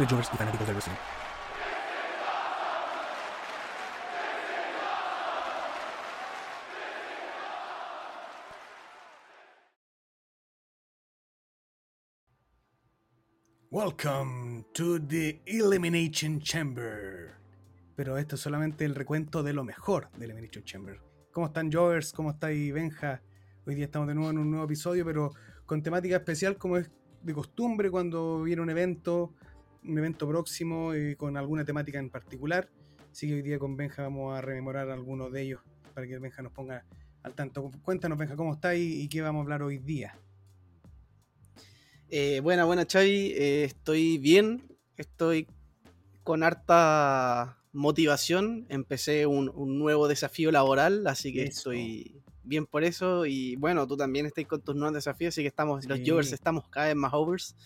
De y fanáticos del wrestling. Welcome to the Elimination Chamber. Pero esto es solamente el recuento de lo mejor del Elimination Chamber. ¿Cómo están Jovers? ¿Cómo estáis Benja? Hoy día estamos de nuevo en un nuevo episodio, pero con temática especial como es de costumbre cuando viene un evento, un evento próximo y con alguna temática en particular. Así que hoy día con Benja vamos a rememorar algunos de ellos para que Benja nos ponga al tanto. Cuéntanos Benja, ¿cómo está y, y qué vamos a hablar hoy día? Eh, buena, buena, Xavi. Eh, estoy bien. Estoy con harta motivación. Empecé un, un nuevo desafío laboral, así que Eso. estoy bien por eso. Y bueno, tú también estás con tus nuevos desafíos, así que estamos, los Sí. Jovers estamos cada vez más overs.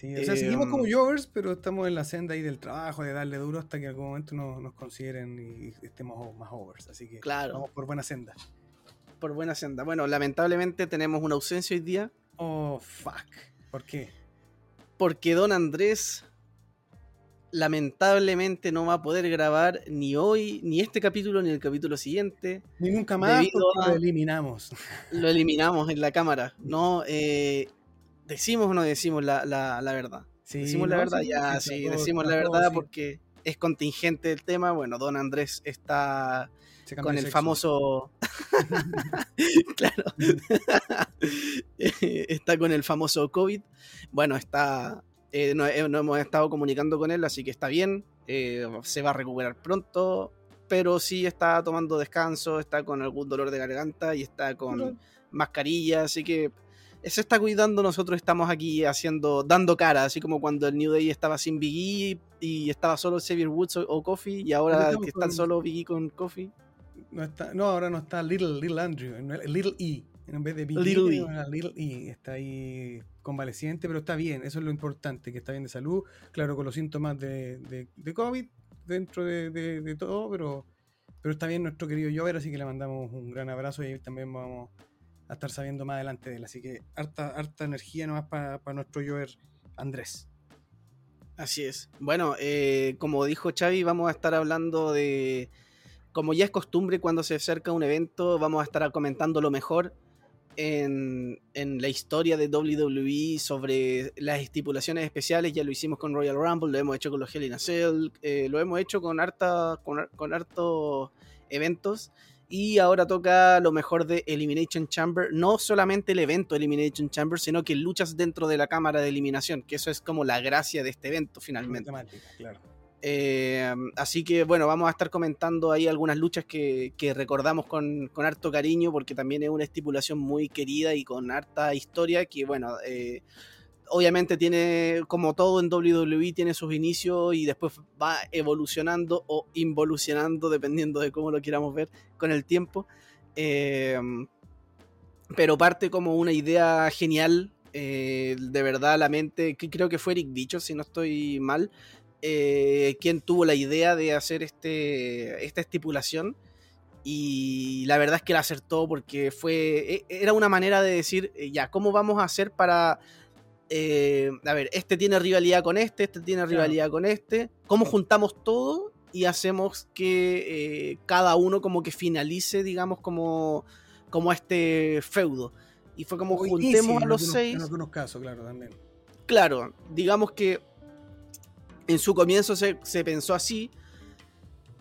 Sí, o sea, Eh, seguimos como um, Jovers, pero estamos en la senda ahí del trabajo, de darle duro hasta que en algún momento nos, nos consideren y estemos más overs. Así que Claro. vamos por buena senda. Por buena senda. Bueno, lamentablemente tenemos una ausencia hoy día, Oh, fuck. ¿Por qué? porque Don Andrés lamentablemente no va a poder grabar ni hoy, ni este capítulo, ni el capítulo siguiente. Ni nunca más Debido porque a- lo eliminamos. lo eliminamos en la cámara. No, eh, decimos o no decimos la, la- la verdad. Sí, decimos la no, verdad, sí, ya, sí, todo- decimos la verdad porque es contingente el tema. Bueno, don Andrés está con el sexo. famoso. claro. está con el famoso COVID. Bueno, está. eh, no, eh, no hemos estado comunicando con él, así que está bien. eh, se va a recuperar pronto. Pero sí está tomando descanso, está con algún dolor de garganta y está con mascarilla, así que se está cuidando, nosotros estamos aquí haciendo, dando cara, así como cuando el New Day estaba sin Big E y estaba solo Xavier Woods o, o Kofi, y ahora que están con- solo Big E con Kofi. No, está, no, ahora no está Little, Little Andrew, Little E. En vez de Big Little E, Little E. Está ahí convaleciente, pero está bien. Eso es lo importante, que está bien de salud. Claro, con los síntomas de, de, de COVID dentro de, de- de todo, pero, pero está bien nuestro querido Jover, así que le mandamos un gran abrazo y también vamos a estar sabiendo más adelante de él. Así que harta, harta energía nomás para nuestro Jover Andrés. Así es. Bueno, eh, como dijo Xavi, vamos a estar hablando de, como ya es costumbre cuando se acerca un evento, vamos a estar comentando lo mejor en, en la historia de WWE sobre las estipulaciones especiales. Ya lo hicimos con Royal Rumble, lo hemos hecho con los Hell in a Cell, eh, lo hemos hecho con, harta, con, con hartos eventos. Y ahora toca lo mejor de Elimination Chamber. No solamente el evento Elimination Chamber, sino que luchas dentro de la cámara de eliminación. Que eso es como la gracia de este evento finalmente. Claro. Eh, así que bueno, vamos a estar comentando ahí algunas luchas que, que recordamos con, con harto cariño, porque también es una estipulación muy querida y con harta historia que bueno, eh, obviamente tiene, como todo en WWE, tiene sus inicios y después va evolucionando o involucionando, dependiendo de cómo lo queramos ver con el tiempo. Eh, pero parte como una idea genial, eh, de verdad, la mente, que creo que fue Eric Bicho, si no estoy mal, eh, quien tuvo la idea de hacer este, esta estipulación. Y la verdad es que la acertó porque fue. e- Era una manera de decir, eh, ya, ¿cómo vamos a hacer para. Eh, a ver, este tiene rivalidad con este, este tiene Claro. rivalidad con este. ¿Cómo juntamos todo y hacemos que eh, cada uno como que finalice, digamos, como, como este feudo? Y fue como juntemos a en los algunos- seis En algunos casos, claro, también. claro, digamos que en su comienzo se, se pensó así.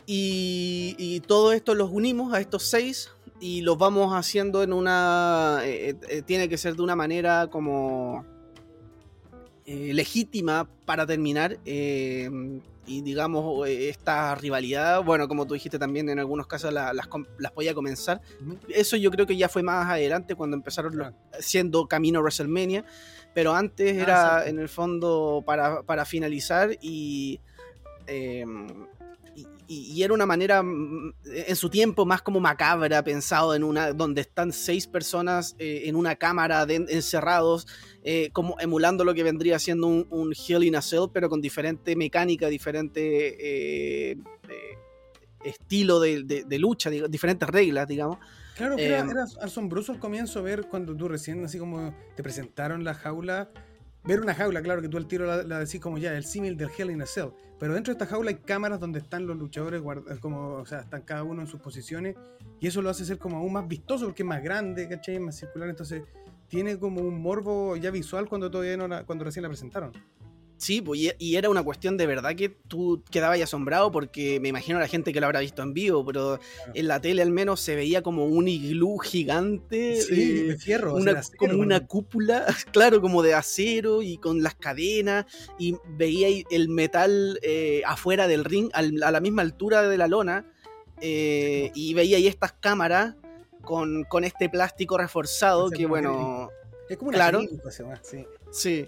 Y, y todo esto los unimos a estos seis y los vamos haciendo en una... eh, eh, tiene que ser de una manera como... eh, legítima para terminar. Eh, y digamos, esta rivalidad, bueno, como tú dijiste también, en algunos casos las, las podía comenzar. Eso yo creo que ya fue más adelante cuando empezaron siendo camino WrestleMania. Pero antes ah, era en el fondo para, para finalizar y y, era una manera mm, en su tiempo más como macabra, pensado en una donde están seis personas eh, en una cámara encerrados, eh, como emulando lo que vendría siendo un, un in a Cell, pero con diferente mecánica, diferente eh, estilo de, lucha, diferentes reglas, digamos. Claro, que era, era, asombroso al comienzo ver cuando tú recién, así como te presentaron la jaula ver una jaula, claro que tú al tiro la, decís como ya, el símil del Hell in a Cell. Pero dentro de esta jaula hay cámaras donde están los luchadores, como, o sea, están cada uno en sus posiciones. Y eso lo hace ser como aún más vistoso porque es más grande, ¿cachai? más circular. Entonces tiene como un morbo ya visual cuando todavía no cuando recién la presentaron. Sí, pues, y era una cuestión de verdad que tú quedabas asombrado porque me imagino a la gente que lo habrá visto en vivo, pero en la tele al menos se veía como un iglú gigante. Sí, de fierro. como una cúpula, claro, como de acero y con las cadenas y veía el metal eh, afuera del ring a la misma altura de la lona eh, y veía ahí estas cámaras con, este plástico reforzado que bueno... Es como una claro, sí. Sí,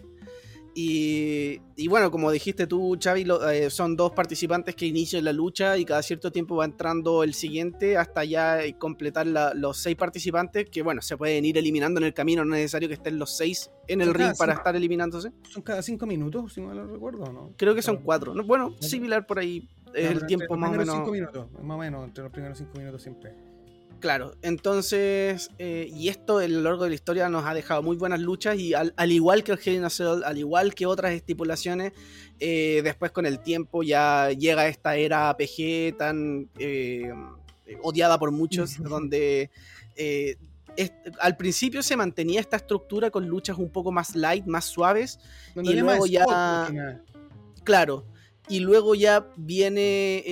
y, bueno, como dijiste tú, Xavi, eh, son dos participantes que inician la lucha y cada cierto tiempo va entrando el siguiente hasta ya completar los seis participantes que, bueno, se pueden ir eliminando en el camino, no es necesario que estén los seis en el ring para estar eliminándose. Son cada cinco minutos, si mal no recuerdo, ¿no? Creo que son cuatro. Bueno, similar por ahí, es el tiempo más o menos. Cinco minutos, más o menos, entre los primeros cinco minutos siempre. Claro, entonces, eh, y esto a lo largo de la historia nos ha dejado muy buenas luchas y al, igual que el Hell in al igual que otras estipulaciones, eh, después con el tiempo ya llega esta era APG tan eh, odiada por muchos, donde al principio se mantenía esta estructura con luchas un poco más light, más suaves, y luego ya... Claro, y luego ya viene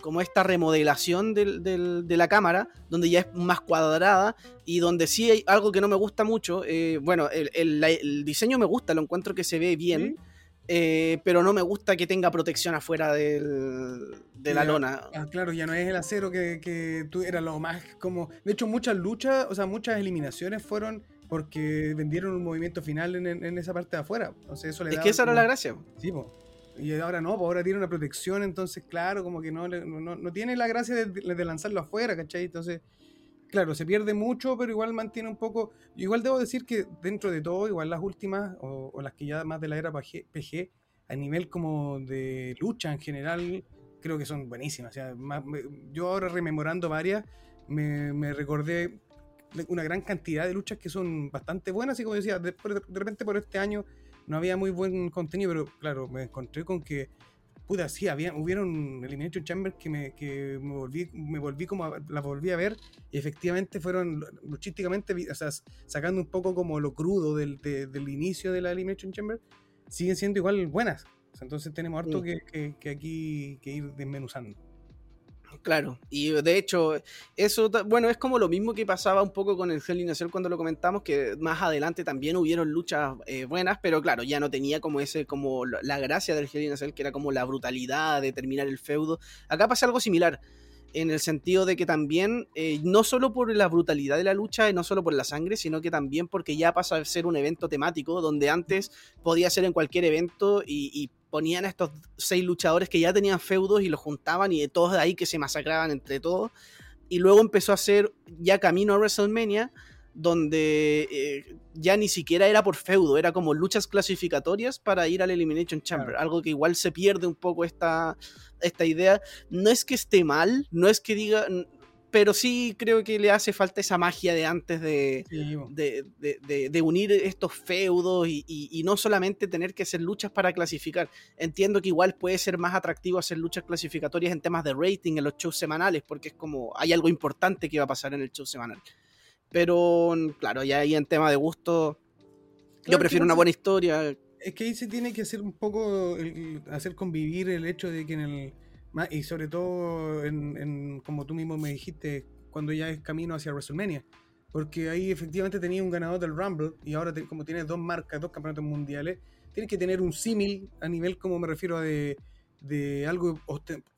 como esta remodelación de la cámara, donde ya es más cuadrada y donde sí hay algo que no me gusta mucho. Eh, bueno, el, diseño me gusta, lo encuentro que se ve bien, eh, pero no me gusta que tenga protección afuera de la lona. Ah, claro, ya no es el acero que, que tú era lo más como. De hecho, muchas luchas, o sea, muchas eliminaciones fueron porque vendieron un movimiento final en, esa parte de afuera. eso es que esa era la gracia. Sí, pues. Y ahora no, pues ahora tiene una protección, entonces, claro, como que no, no, tiene la gracia de, lanzarlo afuera, ¿cachai? Entonces, claro, se pierde mucho, pero igual mantiene un poco. Igual debo decir que dentro de todo, igual las últimas, o, las que ya más de la era PG, a nivel como de lucha en general, creo que son buenísimas. O sea, yo ahora rememorando varias, me, me, recordé una gran cantidad de luchas que son bastante buenas, y como decía, de repente por este año no había muy buen contenido, pero claro, me encontré con que, puta, sí, había, hubieron Elimination Chamber que me, que me volví, me volví como, la volví a ver, y efectivamente fueron luchísticamente, o sea, sacando un poco como lo crudo del, del inicio de la Elimination Chamber, siguen siendo igual buenas. entonces tenemos harto que, que, que aquí que ir desmenuzando. Claro, y de hecho, eso, bueno, es como lo mismo que pasaba un poco con el Hell in cuando lo comentamos, que más adelante también hubieron luchas eh, buenas, pero claro, ya no tenía como ese, como la gracia del Hell in que era como la brutalidad de terminar el feudo. Acá pasa algo similar, en el sentido de que también, eh, no solo por la brutalidad de la lucha, no solo por la sangre, sino que también porque ya pasa a ser un evento temático, donde antes podía ser en cualquier evento y, y ponían a estos seis luchadores que ya tenían feudos y los juntaban y de todos de ahí que se masacraban entre todos. Y luego empezó a ser ya camino a WrestleMania, donde eh, ya ni siquiera era por feudo, era como luchas clasificatorias para ir al Elimination Chamber, algo que igual se pierde un poco esta, esta idea. No es que esté mal, no es que diga, pero sí creo que le hace falta esa magia de antes de, de, unir estos feudos y, no solamente tener que hacer luchas para clasificar. Entiendo que igual puede ser más atractivo hacer luchas clasificatorias en temas de rating en los shows semanales, porque es como hay algo importante que va a pasar en el show semanal. Pero claro, ya ahí en tema de gusto, yo prefiero una buena historia. Es que ahí se tiene que hacer un poco, hacer convivir el hecho de que en el y sobre todo, en, como tú mismo me dijiste, cuando ya es camino hacia WrestleMania. porque ahí efectivamente tenía un ganador del Rumble y ahora como tiene dos marcas, dos campeonatos mundiales, tienes que tener un símil a nivel, como me refiero a de, de algo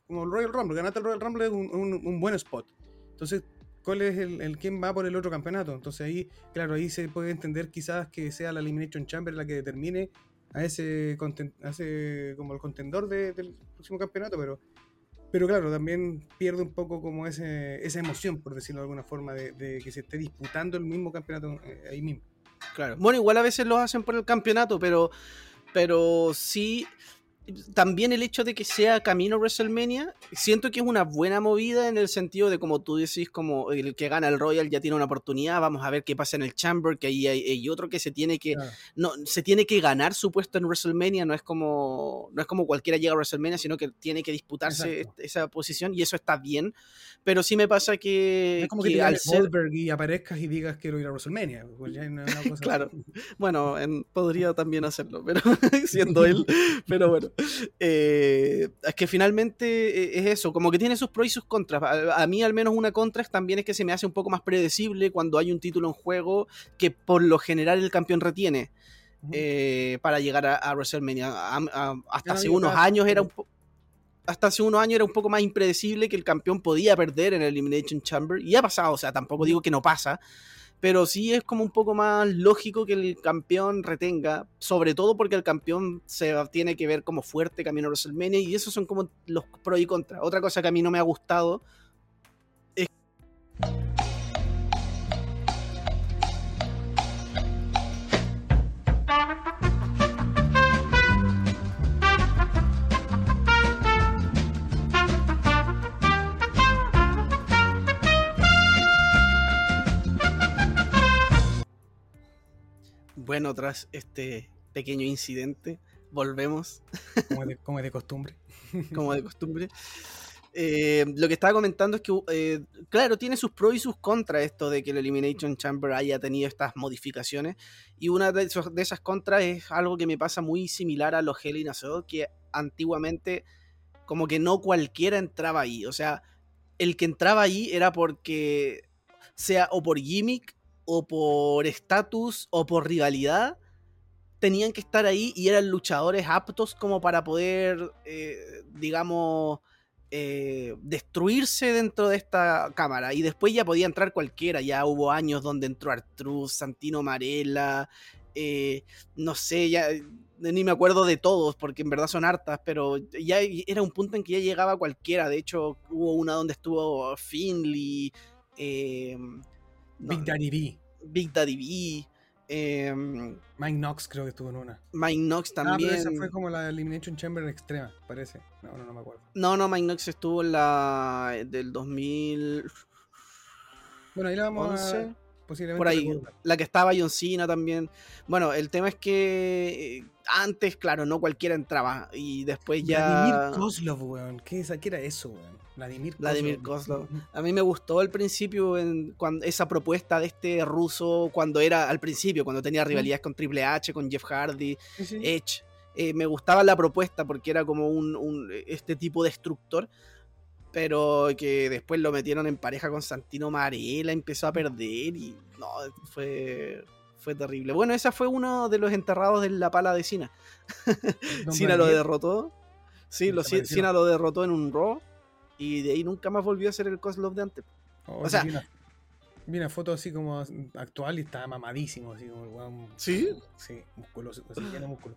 como el Royal Rumble. Ganaste el Royal Rumble es un, buen spot. Entonces, ¿cuál es el, el, quién va por el otro campeonato? Entonces ahí, claro, ahí se puede entender quizás que sea la Elimination Chamber la que determine a ese, ese como el contendor del próximo campeonato, pero pero claro, también pierde un poco como ese, esa emoción, por decirlo de alguna forma, de, que se esté disputando el mismo campeonato eh, ahí mismo. Claro. Bueno, igual a veces lo hacen por el campeonato, pero, pero sí también el hecho de que sea camino WrestleMania, siento que es una buena movida en el sentido de como tú decís, como el que gana el Royal ya tiene una oportunidad, vamos a ver qué pasa en el Chamber, que ahí hay, otro que se tiene que no se tiene que ganar su puesto en WrestleMania, no es como no es como cualquiera llega a WrestleMania, sino que tiene que disputarse esa posición y eso está bien, pero sí me pasa que es como que, al ser... y aparezcas y digas quiero ir a WrestleMania, pues claro. Bueno, podría también hacerlo, pero siendo él, pero bueno. Eh, es que finalmente eh, es eso, como que tiene sus pros y sus contras. A, mí al menos una contra también es que se me hace un poco más predecible cuando hay un título en juego que por lo general el campeón retiene eh, para llegar a, WrestleMania. hasta hace unos años era un hasta hace unos años era un poco más impredecible que el campeón podía perder en el Elimination Chamber y ha pasado, o sea, tampoco digo que no pasa, pero sí es como un poco más lógico que el campeón retenga, sobre todo porque el campeón se tiene que ver como fuerte camino a WrestleMania y esos son como los pros y contras. Otra cosa que a mí no me ha gustado es Bueno, tras este pequeño incidente, volvemos. Como de, como de costumbre. como de costumbre. Eh, lo que estaba comentando es que, eh, claro, tiene sus pros y sus contras esto de que el Elimination Chamber haya tenido estas modificaciones. Y una de, de esas contras es algo que me pasa muy similar a los Hell in a que antiguamente como que no cualquiera entraba ahí. O sea, el que entraba ahí era porque, sea o por gimmick o por estatus o por rivalidad tenían que estar ahí y eran luchadores aptos como para poder, eh, digamos, eh, destruirse dentro de esta cámara. Y después ya podía entrar cualquiera. Ya hubo años donde entró Artruz, Santino Marella, eh, no sé, ya ni me acuerdo de todos, porque en verdad son hartas, pero ya era un punto en que ya llegaba cualquiera. De hecho, hubo una donde estuvo Finley. Big Daddy B. Big Daddy B. Em, Mike Knox creo que estuvo en una. Mike Knox también. Ah, esa fue como la Elimination Chamber extrema, parece. No, no, no me acuerdo. No, no, Mike Knox estuvo en la del 2000. Bueno, ahí la vamos a por ahí, la que estaba John Cena también. Bueno, el tema es que eh, antes, claro, no cualquiera entraba y después ya... Vladimir Kozlov, weón. ¿Qué, era eso, weón? Vladimir, Vladimir Kozlov. A mí me gustó al principio en, cuando, esa propuesta de este ruso cuando era al principio, cuando tenía rivalidades con Triple H, con Jeff Hardy, Edge. Eh, me gustaba la propuesta porque era como un, un este tipo de destructor pero que después lo metieron en pareja con Santino Marella, empezó a perder y no, fue, fue terrible. Bueno, esa fue uno de los enterrados de la pala de Cina. Cina lo derrotó. Sí, lo, Cina lo derrotó en un Raw y de ahí nunca más volvió a ser el Kozlov de antes. Oh, o sea, vi una, foto así como actual y estaba mamadísimo, así como ¿Sí? Sí, musculoso, así lleno músculo.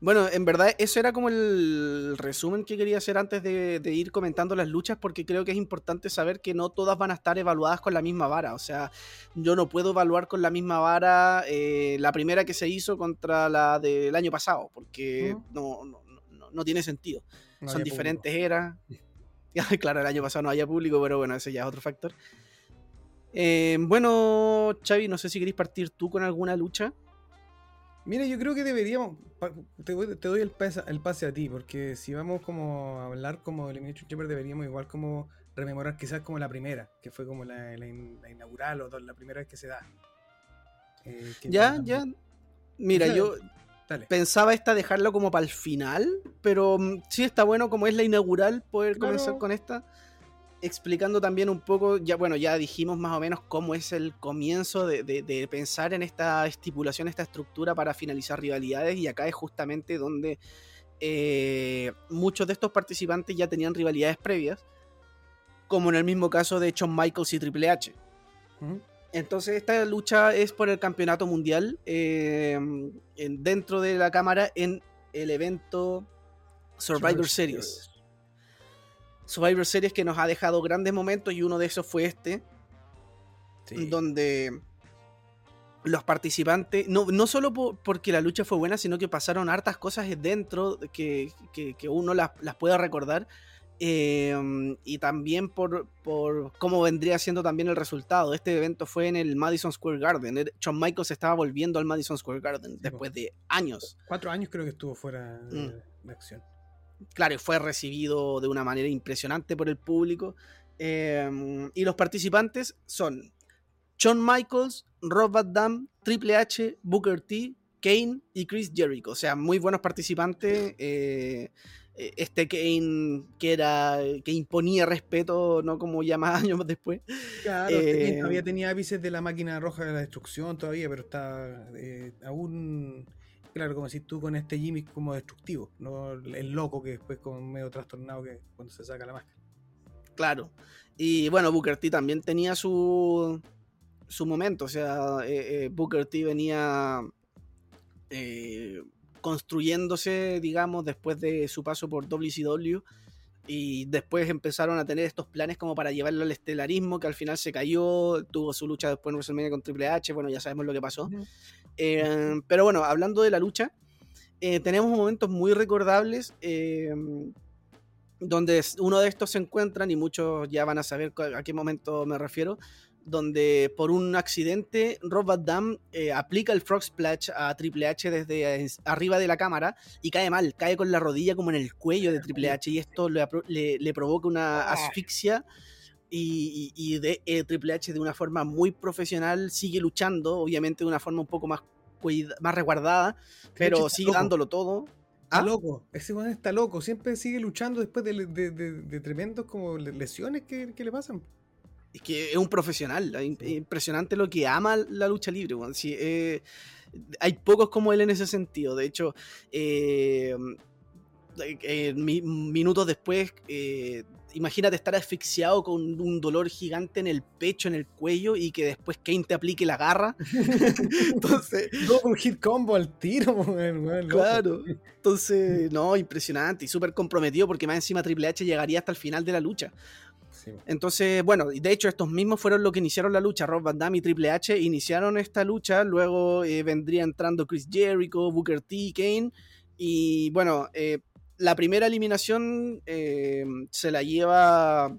Bueno, en verdad eso era como el resumen que quería hacer antes de, ir comentando las luchas porque creo que es importante saber que no todas van a estar evaluadas con la misma vara. O sea, yo no puedo evaluar con la misma vara eh, la primera que se hizo contra la del año pasado porque no, no, tiene sentido. Son diferentes eras. claro, el año pasado no había público, pero bueno, ese ya es otro factor. Eh, bueno, Xavi, no sé si queréis partir tú con alguna lucha. Mira, yo creo que deberíamos. Te, doy el pase, el pase a ti, porque si vamos como a hablar como de Elimination Chamber, deberíamos igual como rememorar quizás como la primera, que fue como la, inaugural o la primera vez que se da. Eh, ya, ya. Mira, yo pensaba esta dejarlo como para el final, pero mm, sí está bueno como es la inaugural poder comenzar con esta. Explicando también un poco, ya bueno, ya dijimos más o menos cómo es el comienzo de, pensar en esta estipulación, esta estructura para finalizar rivalidades, y acá es justamente donde eh, muchos de estos participantes ya tenían rivalidades previas, como en el mismo caso de Shawn Michaels y Triple H. Entonces esta lucha es por el campeonato mundial eh, dentro de la cámara en el evento Survivor Series. Survivor Series que nos ha dejado grandes momentos y uno de esos fue este, donde los participantes, no, no solo porque la lucha fue buena, sino que pasaron hartas cosas dentro que, que, uno las, las pueda recordar. Em, y también por, por, cómo vendría siendo también el resultado. Este evento fue en el Madison Square Garden. Shawn Michaels estaba volviendo al Madison Square Garden después de años. Cuatro años creo que estuvo fuera de mm. acción claro, fue recibido de una manera impresionante por el público. Em, y los participantes son Shawn Michaels, Rob Van Damme, Triple H, Booker T, Kane y Chris Jericho. O sea, muy buenos participantes. Eh, eh, este Kane que era que imponía respeto, no como ya más años después. Claro, eh, todavía tenía ápices de la máquina roja de la destrucción todavía, pero está aún claro, como si tú con este Jimmy como destructivo, no el loco que después con medio trastornado que cuando se saca la máscara. Claro. Y bueno, Booker T también tenía su, su momento. O sea, eh, eh, Booker T venía eh, construyéndose, digamos, después de su paso por WCW. Y después empezaron a tener estos planes como para llevarlo al estelarismo, que al final se cayó, tuvo su lucha después en WrestleMania con Triple H, bueno, ya sabemos lo que pasó. Eh, pero bueno, hablando de la lucha, eh, tenemos momentos muy recordables eh, donde uno de estos se encuentran, y muchos ya van a saber a qué momento me refiero, donde por un accidente Rob Van Damme aplica el Frog Splash a Triple H desde arriba de la cámara y cae mal, cae con la rodilla como en el cuello de Triple H y esto le, le provoca una ah. asfixia y, de, eh, Triple H de una forma muy profesional sigue luchando, obviamente de una forma un poco más, más resguardada, pero sigue dándolo todo. Está ¿Ah? loco, ese weón está loco, siempre sigue luchando después de, de, tremendos como lesiones que, le pasan. Es que es un profesional, impresionante lo que ama la lucha libre. Eh, hay pocos como él en ese sentido. De hecho, eh, minutos después imagínate estar asfixiado con un dolor gigante en el pecho, en el cuello, y que después Kane te aplique la garra. Entonces. un hit combo al tiro, Claro. Entonces, no, impresionante y súper comprometido porque más encima Triple H llegaría hasta el final de la lucha. Entonces, bueno, de hecho, estos mismos fueron los que iniciaron la lucha. Rob Van Damme y Triple H iniciaron esta lucha. Luego eh, vendría entrando Chris Jericho, Booker T, Kane. Y bueno, eh, la primera eliminación eh, se la lleva.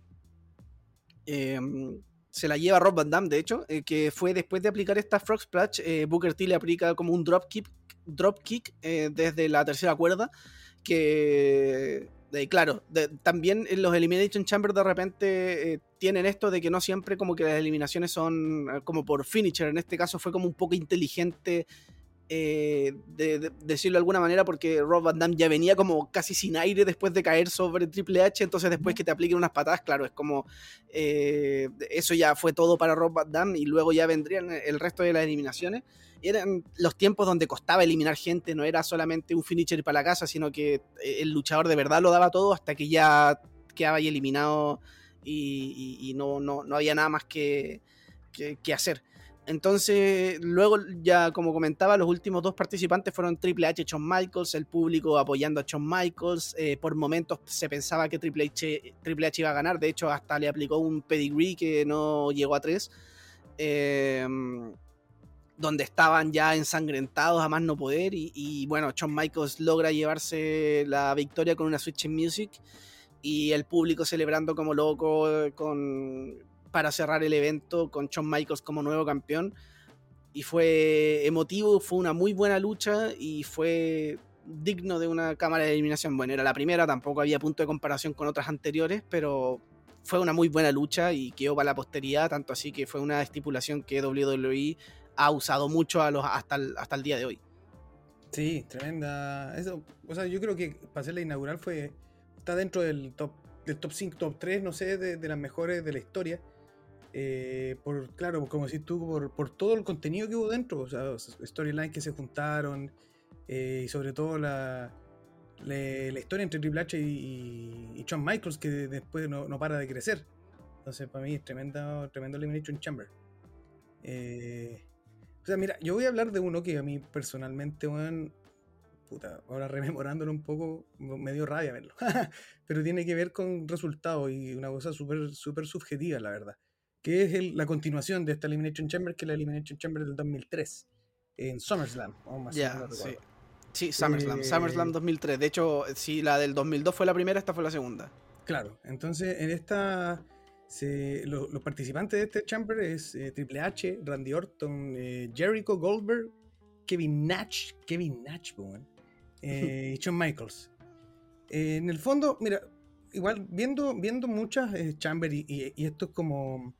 Se la lleva Rob Van Damme, de hecho, que fue después de aplicar esta Frog Splash, Booker T le aplica como un drop kick, drop kick desde la tercera cuerda, que claro, también en los Elimination Chamber de repente tienen esto de que no siempre como que las eliminaciones son como por finisher, en este caso fue como un poco inteligente eh, de, decirlo de alguna manera, porque Rob Van Damme ya venía como casi sin aire después de caer sobre Triple H, entonces después que te apliquen unas patadas, claro, es como eh, eso ya fue todo para Rob Van Damme y luego ya vendrían el resto de las eliminaciones. Eran los tiempos donde costaba eliminar gente, no era solamente un finisher para la casa, sino que el luchador de verdad lo daba todo hasta que ya quedaba ahí eliminado y, no, no, no, había nada más que, que hacer. Entonces, luego ya como comentaba, los últimos dos participantes fueron Triple H y Shawn Michaels, el público apoyando a Shawn Michaels. Eh, por momentos se pensaba que Triple H, Triple H iba a ganar, de hecho hasta le aplicó un pedigree que no llegó a tres. Em, donde estaban ya ensangrentados a más no poder y, y, bueno, Shawn Michaels logra llevarse la victoria con una Switch in Music y el público celebrando como loco con para cerrar el evento con Shawn Michaels como nuevo campeón. Y fue emotivo, fue una muy buena lucha y fue digno de una cámara de eliminación. Bueno, era la primera, tampoco había punto de comparación con otras anteriores, pero fue una muy buena lucha y quedó para la posteridad, tanto así que fue una estipulación que WWE ha usado mucho a los, hasta, el, hasta el día de hoy. Sí, tremenda. Eso, o sea, yo creo que para ser la inaugural fue. Está dentro del top del top 5, top 3, no sé, de, las mejores de la historia. Eh, por, claro, como decís tú, por, por, todo el contenido que hubo dentro, o sea, storylines que se juntaron, y sobre todo la, la, historia entre Triple H y, y, Shawn Michaels, que después no, no, para de crecer. Entonces, para mí es tremendo, tremendo Elimination Chamber. Eh, sea, mira, yo voy a hablar de uno que a mí personalmente, bueno, puta, ahora rememorándolo un poco, me dio rabia verlo. Pero tiene que ver con resultados y una cosa súper super subjetiva, la verdad. Que es la continuación de esta Elimination Chamber, que es la Elimination Chamber del 2003, en SummerSlam. Ya, sí. Sí, SummerSlam, SummerSlam 2003. Eh, de hecho, si la del 2002 fue la primera, esta fue la segunda. Claro, entonces en esta los participantes de este chamber es eh, Triple H, Randy Orton, eh, Jericho, Goldberg, Kevin Nash, Kevin Nash, y Shawn Michaels. en el fondo, mira, igual viendo, viendo muchas chamber y, esto es como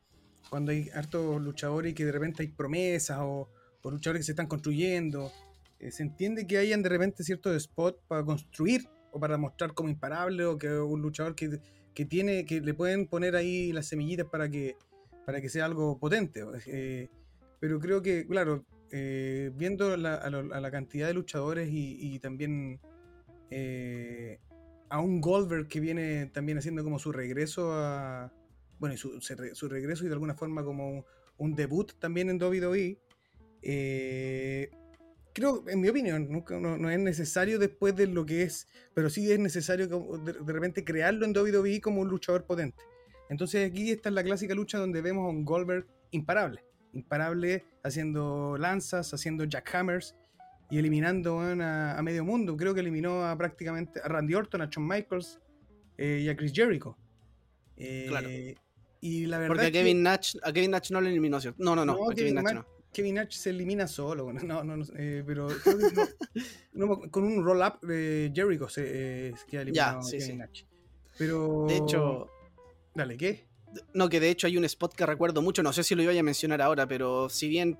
cuando hay hartos luchadores y que de repente hay promesas o, o luchadores que se están construyendo eh, se entiende que hayan de repente ciertos spots para construir o para mostrar como imparable o que un luchador que, que, tiene, que le pueden poner ahí las semillitas para que, para que sea algo potente. Eh, pero creo que, claro, eh, viendo la, a, la cantidad de luchadores y, también a un Goldberg que viene también haciendo como su regreso a. Bueno, su, su regreso y de alguna forma como un, debut también en WWE. Eh, creo, en mi opinión, nunca, no, es necesario después de lo que es, pero sí es necesario de, repente crearlo en WWE como un luchador potente. Entonces aquí está la clásica lucha donde vemos a un Goldberg imparable, imparable haciendo lanzas, haciendo jackhammers y eliminando a, medio mundo. Creo que eliminó a prácticamente a Randy Orton, a Shawn Michaels eh, y a Chris Jericho. Eh, claro. Y la verdad Porque a Kevin, Nash, a Kevin Nash no lo eliminó, ¿cierto? No, no, no, a Kevin Nash no. Kevin Nash se elimina solo. No, no, no eh, pero con un roll-up de Jericho se eh, queda eliminado Kevin Nash. Pero. De hecho. Dale, ¿qué? No, que de hecho hay un spot que recuerdo mucho, no sé si lo iba a mencionar ahora, pero si bien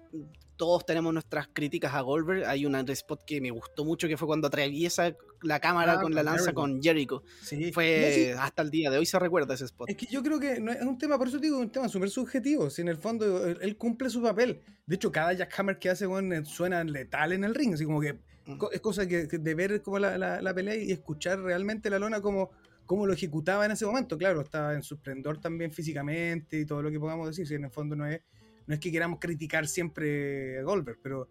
todos tenemos nuestras críticas a Goldberg, hay un spot que me gustó mucho que fue cuando atraviesa la cámara ah, con la lanza con Jericho. Sí. Fue hasta el día de hoy se recuerda ese spot. Es que yo creo que no es un tema, por eso digo, es un tema súper subjetivo. Si en el fondo él, cumple su papel. De hecho, cada jackhammer que hace bueno, suena letal en el ring, así como que mm. es cosa que, de ver como la, la pelea y escuchar realmente la lona como cómo lo ejecutaba en ese momento. Claro, estaba en su esplendor también físicamente y todo lo que podamos decir. Si en el fondo no es, no es que queramos criticar siempre a Goldberg, pero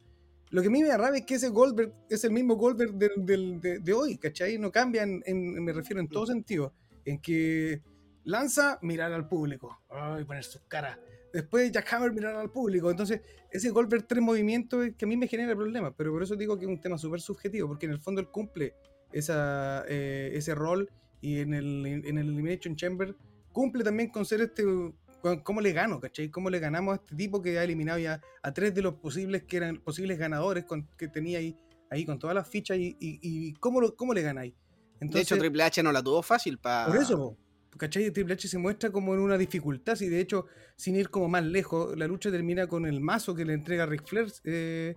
lo que a mí me da rabia es que ese Goldberg es el mismo Goldberg de, hoy, ¿cachai? No cambia, en, me refiero en todo sentido. En que lanza, mirar al público, ay, poner sus caras. Después Jackhammer mirar al público. Entonces, ese Goldberg tres movimientos es que a mí me genera problemas, pero por eso digo que es un tema súper subjetivo, porque en el fondo él cumple esa, eh, ese rol y en el, en el Elimination Chamber cumple también con ser este. ¿Cómo le gano, cachai? ¿Cómo le ganamos a este tipo que ha eliminado ya a tres de los posibles que eran posibles ganadores con, que tenía ahí, ahí con todas las fichas y, y, cómo, lo, cómo le ganáis? de hecho, Triple H no la tuvo fácil para. Por eso, ¿cachai? Triple H se muestra como en una dificultad, y de hecho, sin ir como más lejos, la lucha termina con el mazo que le entrega Ric Flair. Eh,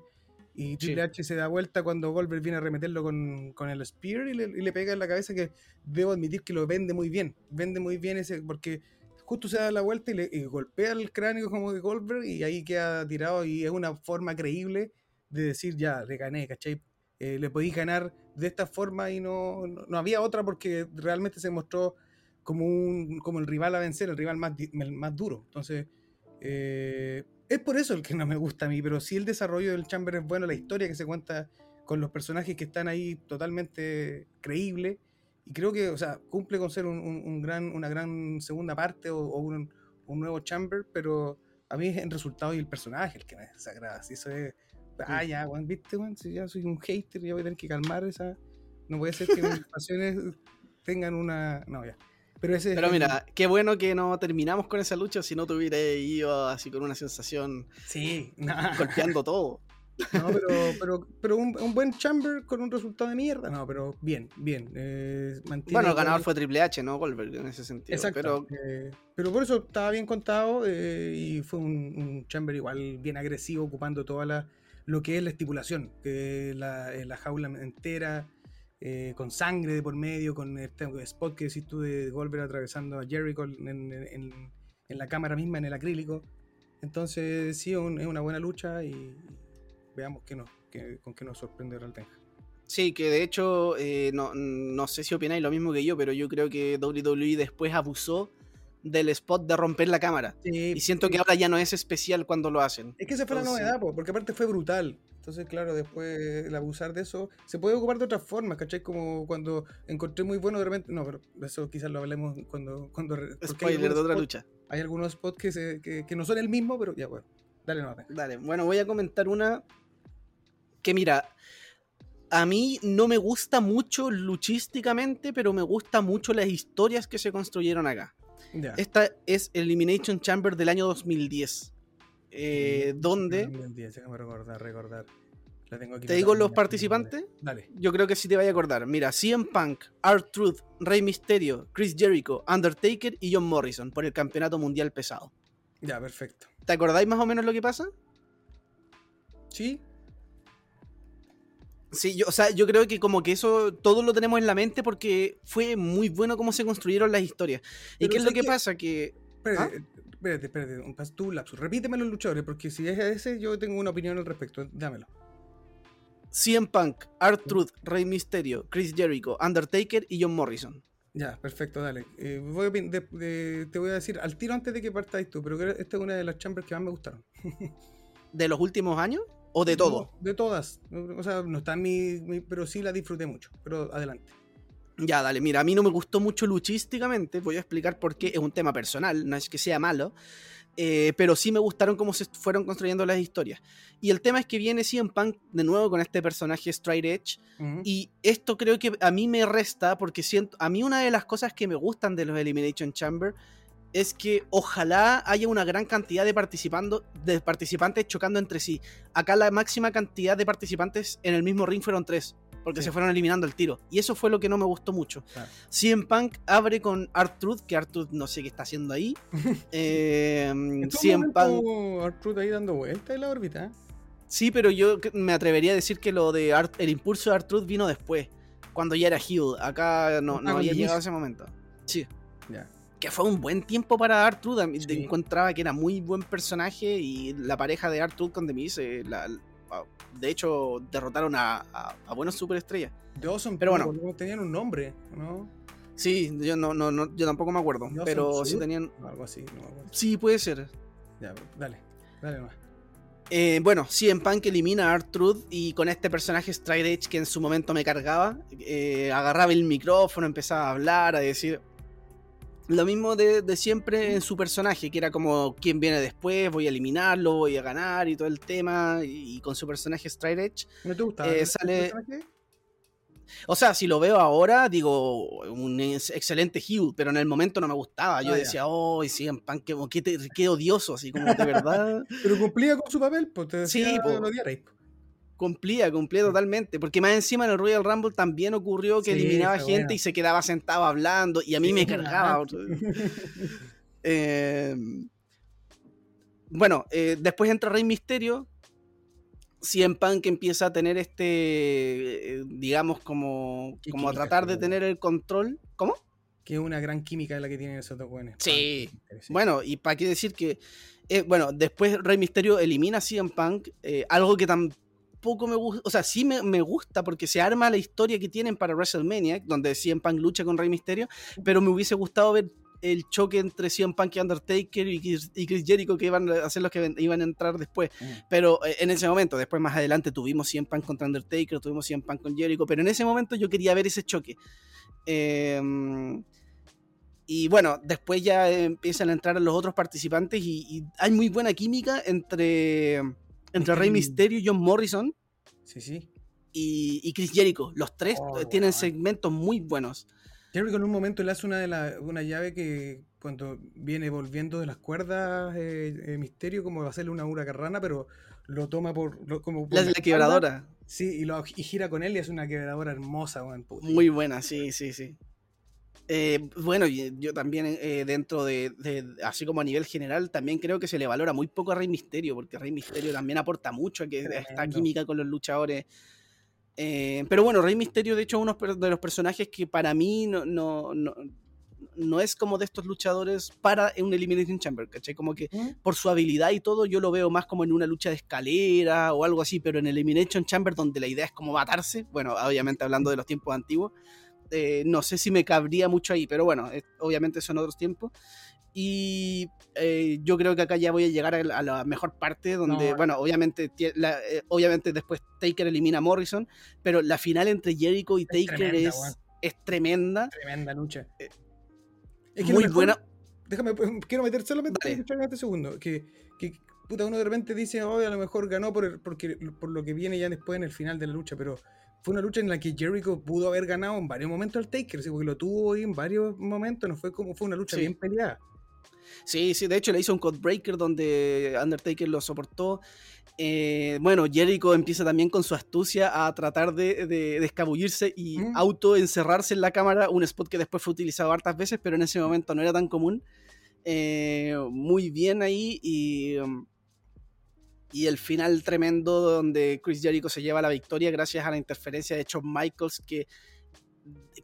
y Triple H se da vuelta cuando Goldberg viene a remeterlo con, con el Spear y le, pega en la cabeza que debo admitir que lo vende muy bien. Vende muy bien ese, porque justo se da la vuelta y, le, golpea el cráneo como de Goldberg y ahí queda tirado y es una forma creíble de decir ya, le gané, ¿cachai? Eh, le podéis ganar de esta forma y no, no, había otra porque realmente se mostró como, un, como el rival a vencer, el rival más, más duro. Entonces, eh, es por eso el que no me gusta a mí, pero sí el desarrollo del Chamber es bueno, la historia que se cuenta con los personajes que están ahí totalmente creíble. Y creo que, o sea, cumple con ser un, gran, una gran segunda parte o, un, nuevo Chamber, pero a mí es el resultado y el personaje el que me desagrada. Si eso es. Ah, ya, viste, si ya soy un hater, ya voy a tener que calmar esa. No puede ser que mis pasiones tengan una. No, ya. Pero, mira, qué bueno que no terminamos con esa lucha si no te hubiera ido así con una sensación. Sí, golpeando todo. No, pero, pero, un, buen chamber con un resultado de mierda. No, pero bien, bien. Eh, bueno, el ganador fue Triple H, ¿no? Goldberg en ese sentido. Exacto. Pero, eh, pero por eso estaba bien contado eh, y fue un, chamber igual bien agresivo, ocupando toda la lo que es la estipulación, que la, la jaula entera eh, con sangre de por medio, con este spot que decís tú de Goldberg atravesando a Jericho en, en, en la cámara misma, en el acrílico. Entonces, sí, es una buena lucha y veamos qué nos, con qué nos sorprende Tenja. Sí, que de hecho, eh, no, no, sé si opináis lo mismo que yo, pero yo creo que WWE después abusó del spot de romper la cámara. y siento que ahora ya no es especial cuando lo hacen. Es que esa fue la novedad, porque aparte fue brutal. Entonces, claro, después el abusar de eso se puede ocupar de otras formas, ¿cachai? Como cuando encontré muy bueno de repente. No, pero eso quizás lo hablemos cuando. cuando Spoiler de otra lucha. Hay algunos spots que, que, no son el mismo, pero ya, bueno. Dale, no. Dale, bueno, voy a comentar una que, mira, a mí no me gusta mucho luchísticamente, pero me gusta mucho las historias que se construyeron acá. Esta es Elimination Chamber del año 2010. Eh, donde. 2010, déjame recordar, recordar. ¿Te digo los participantes? Dale. Yo creo que sí te vaya a acordar. Mira, CM Punk, Art Truth, Rey Mysterio, Chris Jericho, Undertaker y John Morrison por el campeonato mundial pesado. Ya, perfecto. ¿Te acordáis más o menos lo que pasa? Sí. Sí, yo, o sea, yo creo que como que eso todo lo tenemos en la mente porque fue muy bueno cómo se construyeron las historias. ¿Y qué es lo que, pasa? Que. Espérate, ¿Ah? espérate, espérate, un, tú lapsus. Repíteme los luchadores, porque si es ese, yo tengo una opinión al respecto. Dámelo. CM Punk, Art Truth, Rey Mysterio, Chris Jericho, Undertaker y John Morrison. Ya, perfecto, dale. Eh, te voy a decir al tiro antes de que partáis tú, pero esta es una de las chambers que más me gustaron. ¿De los últimos años? ¿O de todo? de todas. O sea, no está mi, mi, Pero sí la disfruté mucho. Pero adelante. Ya, dale, mira, a mí no me gustó mucho luchísticamente. Voy a explicar por qué. Es un tema personal, no es que sea malo. Eh, pero sí me gustaron cómo se fueron construyendo las historias. Y el tema es que viene CM Punk de nuevo con este personaje Straight Edge. Y esto creo que a mí me resta porque siento. A mí una de las cosas que me gustan de los Elimination Chamber es que ojalá haya una gran cantidad de, participando, de participantes chocando entre sí. Acá la máxima cantidad de participantes en el mismo ring fueron tres porque se fueron eliminando el tiro. Y eso fue lo que no me gustó mucho. Si CM Punk abre con Art-Truth, que Art-Truth no sé qué está haciendo ahí. eh, CM Punk. Ahí dando vueltas en la órbita. Sí, pero yo me atrevería a decir que lo de el impulso de Art-Truth vino después, cuando ya era Hill. Acá no, no había llegado a ese momento. Sí. Ya. Que fue un buen tiempo para Art-Truth. Encontraba que era muy buen personaje y la pareja de Art-Truth con Demise, la, de hecho, derrotaron a, buenos superestrellas. De pero bueno. Tenían un nombre, ¿no? Sí, yo no, no, yo tampoco me acuerdo. pero sí tenían. Algo así, no Sí, puede ser. Ya, dale, dale más. Eh, bueno, sí, en Punk elimina a Truth y con este personaje Stride Edge que en su momento me cargaba, eh, agarraba el micrófono, empezaba a hablar, a decir, lo mismo de, siempre en su personaje, que era como quién viene después, voy a eliminarlo, voy a ganar y todo el tema. Y, con su personaje Stride Edge. ¿No te gusta? Eh, sale... O sea, si lo veo ahora, digo, un excelente heel, pero en el momento no me gustaba. Yo ah, decía, oh, sí, en pan, qué, qué, odioso, así como de verdad. pero cumplía con su papel, pues te decía, sí, Cumplía, cumplía totalmente. Porque más encima en el Royal Rumble también ocurrió que eliminaba gente y se quedaba sentado hablando y a mí me cargaba. Eh, bueno, eh, después entra Rey Misterio. CM Punk empieza a tener este, eh, digamos, como, como a tratar de tener el control. ¿Cómo? Que es una gran química la que tienen esos dos buenos. Sí. Bueno, y para qué decir que, bueno, después Rey Misterio elimina a CM Punk, algo que tan poco me gusta, o sea, sí me, gusta porque se arma la historia que tienen para WrestleMania, donde CM Punk lucha con Rey Mysterio, pero me hubiese gustado ver el choque entre CM Punk y Undertaker y Chris, Jericho que iban a ser los que iban a entrar después. Mm. Pero eh, en ese momento, después más adelante tuvimos CM Punk contra Undertaker, tuvimos CM Punk con Jericho, pero en ese momento yo quería ver ese choque. Em, y bueno, después ya empiezan a entrar los otros participantes y hay muy buena química entre entre Rey Mysterio y John Morrison. Sí, sí. Y, Chris Jericho. Los tres oh, tienen segmentos muy buenos. Jericho en un momento le hace una, de una llave que cuando viene volviendo de las cuerdas eh, eh, Misterio, como va a hacerle una huracarrana, pero lo toma por. como la, la, quebradora. Sí, y, lo, gira con él y es una quebradora hermosa, Muy buena, sí, sí, sí. Eh, bueno, yo también eh, dentro de, así como a nivel general, también creo que se le valora muy poco a Rey Misterio, porque Rey Misterio también aporta mucho a que esta química con los luchadores. Eh, pero bueno, Rey Misterio, de hecho, es uno de los personajes que para mí no, no, no, es como de estos luchadores para un Elimination Chamber, ¿cachai? Como que por su habilidad y todo, yo lo veo más como en una lucha de escalera o algo así, pero en Elimination Chamber, donde la idea es como matarse, bueno, obviamente hablando de los tiempos antiguos, eh, no sé si me cabría mucho ahí, pero bueno, obviamente son otros tiempos. Y eh, yo creo que acá ya voy a llegar a la, mejor parte, donde, bueno, obviamente, eh, obviamente después Taker elimina a Morrison, pero la final entre Jericho y Taker es, es, tremenda. Tremenda lucha. es muy buena. Déjame, pues, quiero meter solamente en este segundo. Que, que, puta, uno de repente dice, oh, a lo mejor ganó por, porque, por lo que viene ya después en el final de la lucha, pero fue una lucha en la que Jericho pudo haber ganado en varios momentos al Taker, porque lo tuvo en varios momentos, no fue como fue una lucha bien peleada. Sí, sí, de hecho le hizo un Codebreaker donde Undertaker lo soportó. Eh, bueno, Jericho empieza también con su astucia a tratar de, de, escabullirse y mm. auto encerrarse en la cámara, un spot que después fue utilizado hartas veces, pero en ese momento no era tan común. Eh, muy bien ahí y, um, y el final tremendo donde Chris Jericho se lleva la victoria gracias a la interferencia de Shawn Michaels que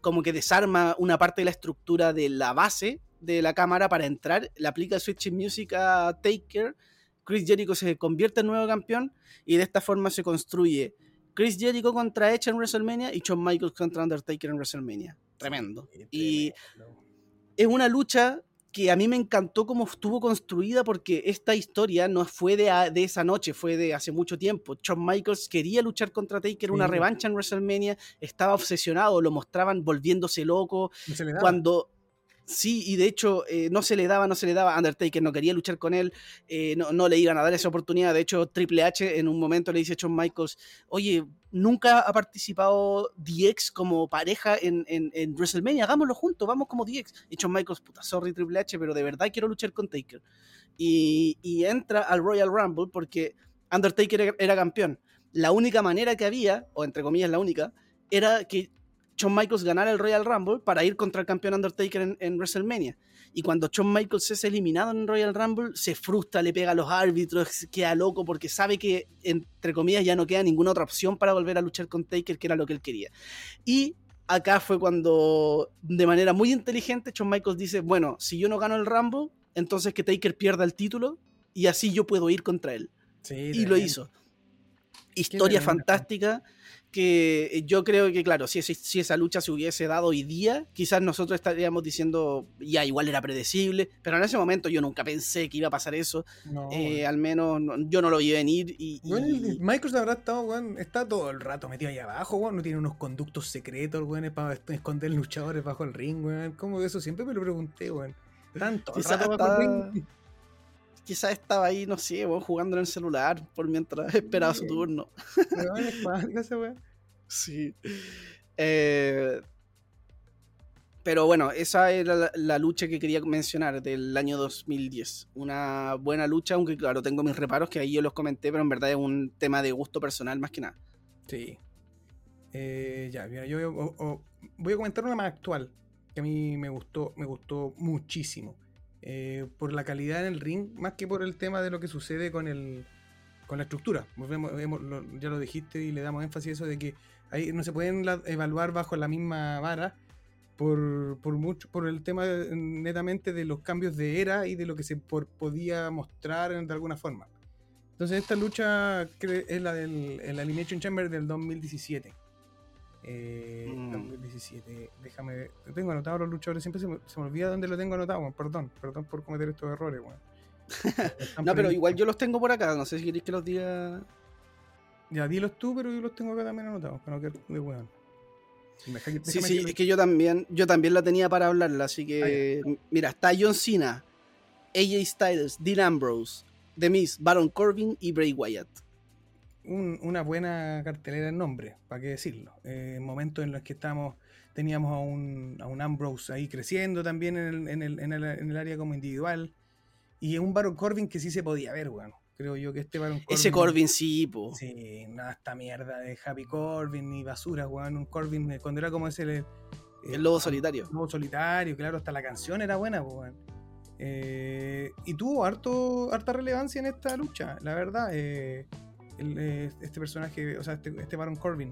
como que desarma una parte de la estructura de la base de la cámara para entrar, le aplica Switching Music a Taker, Chris Jericho se convierte en nuevo campeón y de esta forma se construye Chris Jericho contra Edge en WrestleMania y Shawn Michaels contra Undertaker en WrestleMania. Tremendo. Y es una lucha que a mí me encantó cómo estuvo construida porque esta historia no fue de, de, esa noche, fue de hace mucho tiempo. Shawn Michaels quería luchar contra Taker, una revancha en WrestleMania, estaba obsesionado, lo mostraban volviéndose loco. cuando Sí, y de hecho eh, no se le daba, no se le daba. Undertaker no quería luchar con él, eh, no, le iban a dar esa oportunidad. De hecho, Triple H en un momento le dice a Shawn Michaels, oye, nunca ha participado DX como pareja en, en, WrestleMania, hagámoslo juntos, vamos como DX. Y Shawn Michaels, puta, sorry Triple H, pero de verdad quiero luchar con Taker. Y, y entra al Royal Rumble porque Undertaker era campeón. La única manera que había, o entre comillas la única, era que Shawn Michaels ganara el Royal Rumble para ir contra el campeón Undertaker en, WrestleMania. Y cuando Shawn Michaels es eliminado en el Royal Rumble, se frustra, le pega a los árbitros, queda loco porque sabe que, entre comillas, ya no queda ninguna otra opción para volver a luchar con Taker, que era lo que él quería. Y acá fue cuando, de manera muy inteligente, Shawn Michaels dice, bueno, si yo no gano el Rumble, entonces que Taker pierda el título y así yo puedo ir contra él. y lo hizo. Historia fantástica que eh, yo creo que, claro, si, si, esa lucha se hubiese dado hoy día, quizás nosotros estaríamos diciendo, ya, igual era predecible, pero en ese momento yo nunca pensé que iba a pasar eso. Eh, al menos yo no lo vi venir. Y, y... Microsoft habrá estado, está todo el rato metido ahí abajo, no tiene unos conductos secretos, weón, para esconder luchadores bajo el ring, weón. ¿Cómo eso? Siempre me lo pregunté, weón. Tanto. Quizás quizás estaba ahí, no sé, jugando en el celular por mientras esperaba su turno. sí. Eh, pero bueno, esa era la, lucha que quería mencionar del año 2010. Una buena lucha, aunque claro, tengo mis reparos que ahí yo los comenté, pero en verdad es un tema de gusto personal más que nada. Sí. Eh, ya, mira, yo voy a comentar una más actual que a mí me gustó, me gustó muchísimo. Eh, por la calidad en el ring, más que por el tema de lo que sucede con el con la estructura. ya lo dijiste y le damos énfasis a eso de que ahí no se pueden evaluar bajo la misma vara por, por, mucho, por el tema netamente de los cambios de era y de lo que se podía mostrar de alguna forma. Entonces esta lucha es la del el Elimination Chamber del 2017. Eh, 2017. Mm. Déjame ver. Tengo anotado los luchadores. Siempre se me, olvida dónde lo tengo anotado. Perdón, perdón por cometer estos errores, no, pero igual yo los tengo por acá. No sé si queréis que los diga. Ya, dilos tú, pero yo los tengo acá también anotados. Para no de weón. Sí, sí, es que yo también, yo también la tenía para hablarla, así que ah, mira, está John Cena, AJ Styles, Dean Ambrose, The Miz, Baron Corbin y Bray Wyatt una buena cartelera en nombre, para qué decirlo. En momentos en los que estamos, teníamos a un, a un Ambrose ahí creciendo también en el, en, el, área como individual. Y un Baron Corbin que sí se podía ver, bueno. Creo yo que este Baron Corbin. Ese Corbin sí, po. Sí, nada, esta mierda de Happy Corbin ni basura, weón. Un Corbin eh, cuando era como ese. El, el, lobo solitario. El lobo solitario, claro, hasta la canción era buena, weón. Eh, y tuvo harto, harta relevancia en esta lucha, la verdad. Eh, eh, este personaje, o sea, este, este Baron Corbin.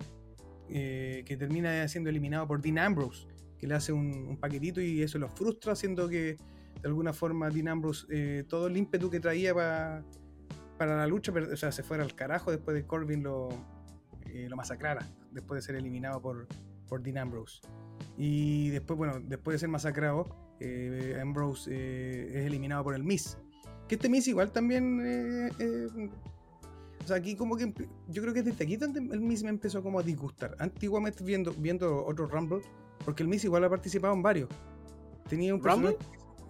eh, que termina siendo eliminado por Dean Ambrose, que le hace un, paquetito y eso lo frustra, haciendo que de alguna forma Dean Ambrose eh, todo el ímpetu que traía para la lucha, o sea, se fuera al carajo después de Corbin lo, lo masacrara, después de ser eliminado por, por Dean Ambrose. Y después, bueno, después de ser masacrado, Ambrose es eliminado por el Miss. Que este Miss igual también o sea, aquí como que yo creo que desde aquí donde el Miss me empezó como a disgustar. Antiguamente viendo, viendo otros Rumble, porque el Miss igual ha participado en varios. Tenía un ¿Rumble?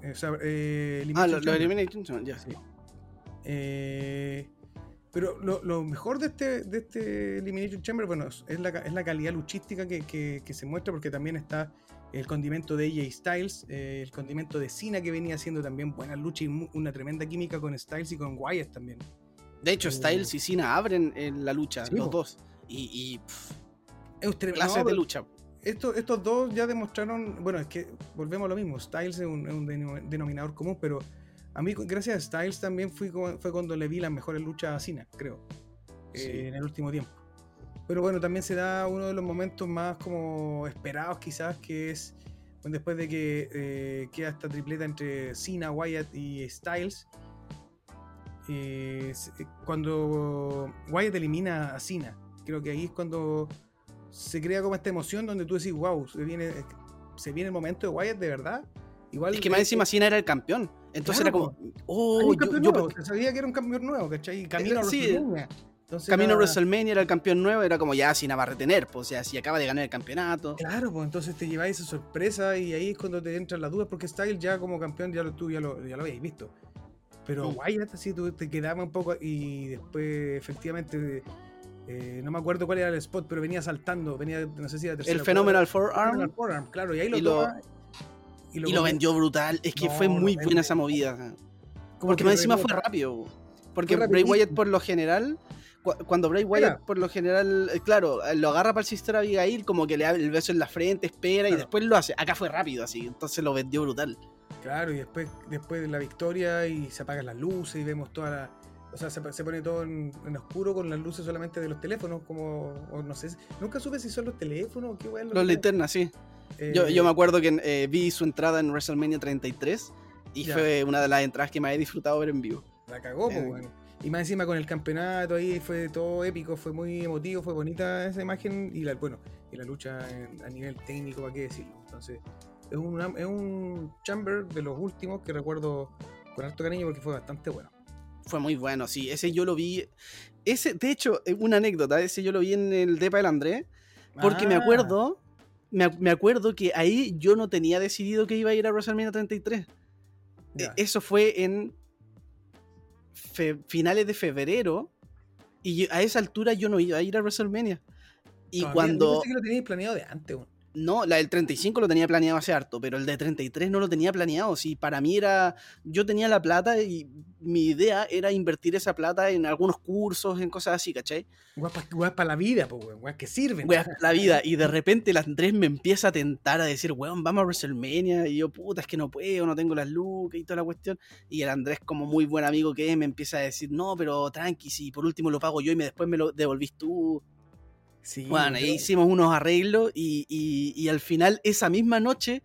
Eh, o sea, eh, ah, lo, Elimination ya. Sí. Eh, pero lo, mejor de este, de este Elimination Chamber, bueno, es la, es la calidad luchística que, que, se muestra, porque también está el condimento de AJ Styles, eh, el condimento de Cena, que venía haciendo también buenas luchas y una tremenda química con Styles y con Wyatt también. De hecho, Styles y Cena abren en la lucha, los dos. Y, y clases de lucha. Estos, dos ya demostraron, bueno, es que volvemos a lo mismo, Styles es un, denominador común, pero a mí gracias a Styles también fui, fue cuando le vi las mejores luchas a Cena, creo, eh, en el último tiempo. Pero bueno, también se da uno de los momentos más como esperados quizás, que es después de que eh, queda esta tripleta entre Cena, Wyatt y Styles eh, eh, cuando Wyatt elimina a Cena, creo que ahí es cuando se crea como esta emoción donde tú decís, wow, se viene, se viene el momento de Wyatt de verdad. Igual es que más encima Cena era el campeón. Entonces era como, oh, yo, sabía que era un campeón nuevo, ¿cachai? Camino a WrestleMania. Camino a WrestleMania era el campeón nuevo, era como ya Cena va a retener, pues, o sea, si acaba de ganar el campeonato. Claro, pues entonces te lleváis esa sorpresa y ahí es cuando te entran las dudas, porque Style ya como campeón ya lo, tú ya lo, ya lo habéis visto. Pero Wyatt así tú te quedaba un poco y después efectivamente eh, no me acuerdo cuál era el spot, pero venía saltando, venía, no sé si era El Phenomenal Forearm. Forearm, claro, y ahí lo, y lo, vendió brutal. Es que fue muy buena esa movida. Porque más encima fue rápido. Porque Bray Wyatt por lo general, cuando Bray Wyatt por lo general, eh, claro, lo agarra para el Sister Abigail, como que le da el beso en la frente, espera y después lo hace. Acá fue rápido así, entonces lo vendió brutal. Claro, y después, después de la victoria y se apagan las luces y vemos toda la. O sea, se, pone todo en, oscuro con las luces solamente de los teléfonos, como. O no sé. Nunca supe si son los teléfonos o qué bueno. Los linternas, sí. yo, yo, me acuerdo que eh, vi su entrada en WrestleMania 33 y fue una de las entradas que más he disfrutado ver en vivo. La cagó, pues, bueno. Y más encima con el campeonato ahí fue todo épico, fue muy emotivo, fue bonita esa imagen y la, bueno, y la lucha a nivel técnico, ¿para qué decirlo? Entonces, es un, es un chamber de los últimos que recuerdo con harto cariño porque fue bastante bueno. Fue muy bueno, sí. Ese yo lo vi. Ese, de hecho, una anécdota, ese yo lo vi en el Depa del André. Porque me ah. acuerdo. Me, acuerdo que ahí yo no tenía decidido que iba a ir a WrestleMania 33. E, eso fue en finales de febrero. Y a esa altura yo no iba a ir a WrestleMania. Y cuando. Yo que lo teníais planeado de antes, no, la del 35 lo tenía planeado hace harto, pero el de 33 no lo tenía planeado. Sí, para mí era. Yo tenía la plata y mi idea era invertir esa plata en algunos cursos, en cosas así, ¿cachai? Para la vida, pues, weón, que sirven. Para la vida. Y de repente el Andrés me empieza a tentar a decir, weón, vamos a WrestleMania. Y yo, puta, es que no puedo, no tengo las lucas y toda la cuestión. Y el Andrés, como muy buen amigo que es, me empieza a decir, no, pero tranqui, si por último lo pago yo y me, después me lo devolvís tú bueno, ahí hicimos unos arreglos y, al final esa misma noche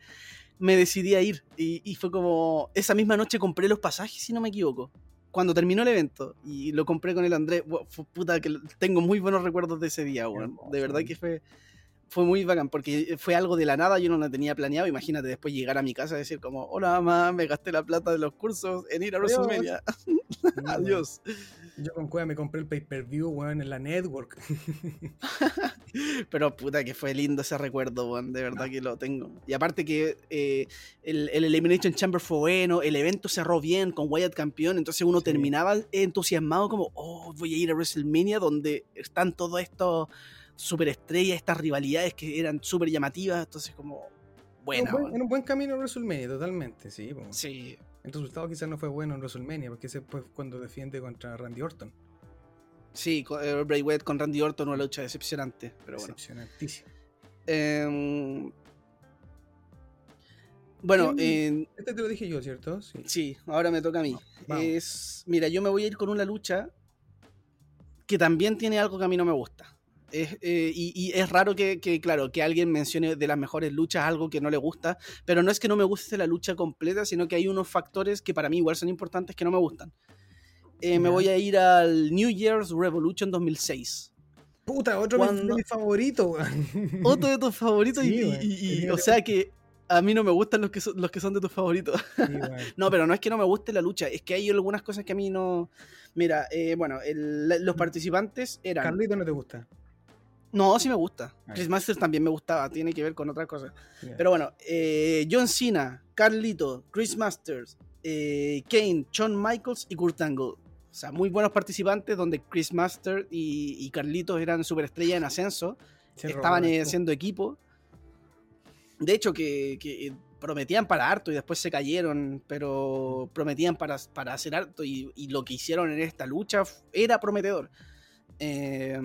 me decidí a ir. Y, fue como, esa misma noche compré los pasajes, si no me equivoco. Cuando terminó el evento y lo compré con el Andrés, puta, que tengo muy buenos recuerdos de ese día, De verdad que fue, fue muy bacán, porque fue algo de la nada, yo no lo tenía planeado. Imagínate después llegar a mi casa y decir como, hola mamá, me gasté la plata de los cursos en ir a WrestleMania. Adiós. Yo con Cueva me compré el pay-per-view, weón, en la network. Pero puta que fue lindo ese recuerdo, weón. De verdad que lo tengo. Y aparte que eh, el, Elimination Chamber fue bueno, el evento cerró bien con Wyatt campeón, entonces uno terminaba entusiasmado como, oh, voy a ir a WrestleMania donde están todos estos superestrellas, estas rivalidades que eran súper llamativas, entonces como, bueno. En un buen, camino a WrestleMania, totalmente, sí. Sí, el resultado quizás no fue bueno en WrestleMania, porque ese fue cuando defiende contra Randy Orton. Sí, eh, Bray Wyatt con Randy Orton una lucha decepcionante. Pero Decepcionantísima. Em, bueno, este te lo dije yo, ¿cierto? Sí. ahora me toca a mí. Es, mira, yo me voy a ir con una lucha que también tiene algo que a mí no me gusta. Eh, y, es raro que, claro, que alguien mencione de las mejores luchas algo que no le gusta, pero no es que no me guste la lucha completa, sino que hay unos factores que para mí igual son importantes que no me gustan. Eh, me voy a ir al New Year's Revolution 2006. Puta, otro de mis favoritos, Otro de tus favoritos y, o sea que a mí no me gustan los que son, los que son de tus favoritos. no, pero no es que no me guste la lucha, es que hay algunas cosas que a mí no... Mira, eh, bueno, los participantes eran... Carlito no te gusta. No, sí me gusta. Chris Masters también me gustaba, tiene que ver con otra cosa. Pero bueno, eh, John Cena, Carlito, Chris Masters, eh, Kane, Shawn Michaels y Kurt Angle. O sea, muy buenos participantes donde Chris Masters y, Carlitos eran superestrellas en ascenso. estaban haciendo equipo. De hecho, que, prometían para harto y después se cayeron, pero prometían para, para hacer harto y, y, lo que hicieron en esta lucha era prometedor. Eh,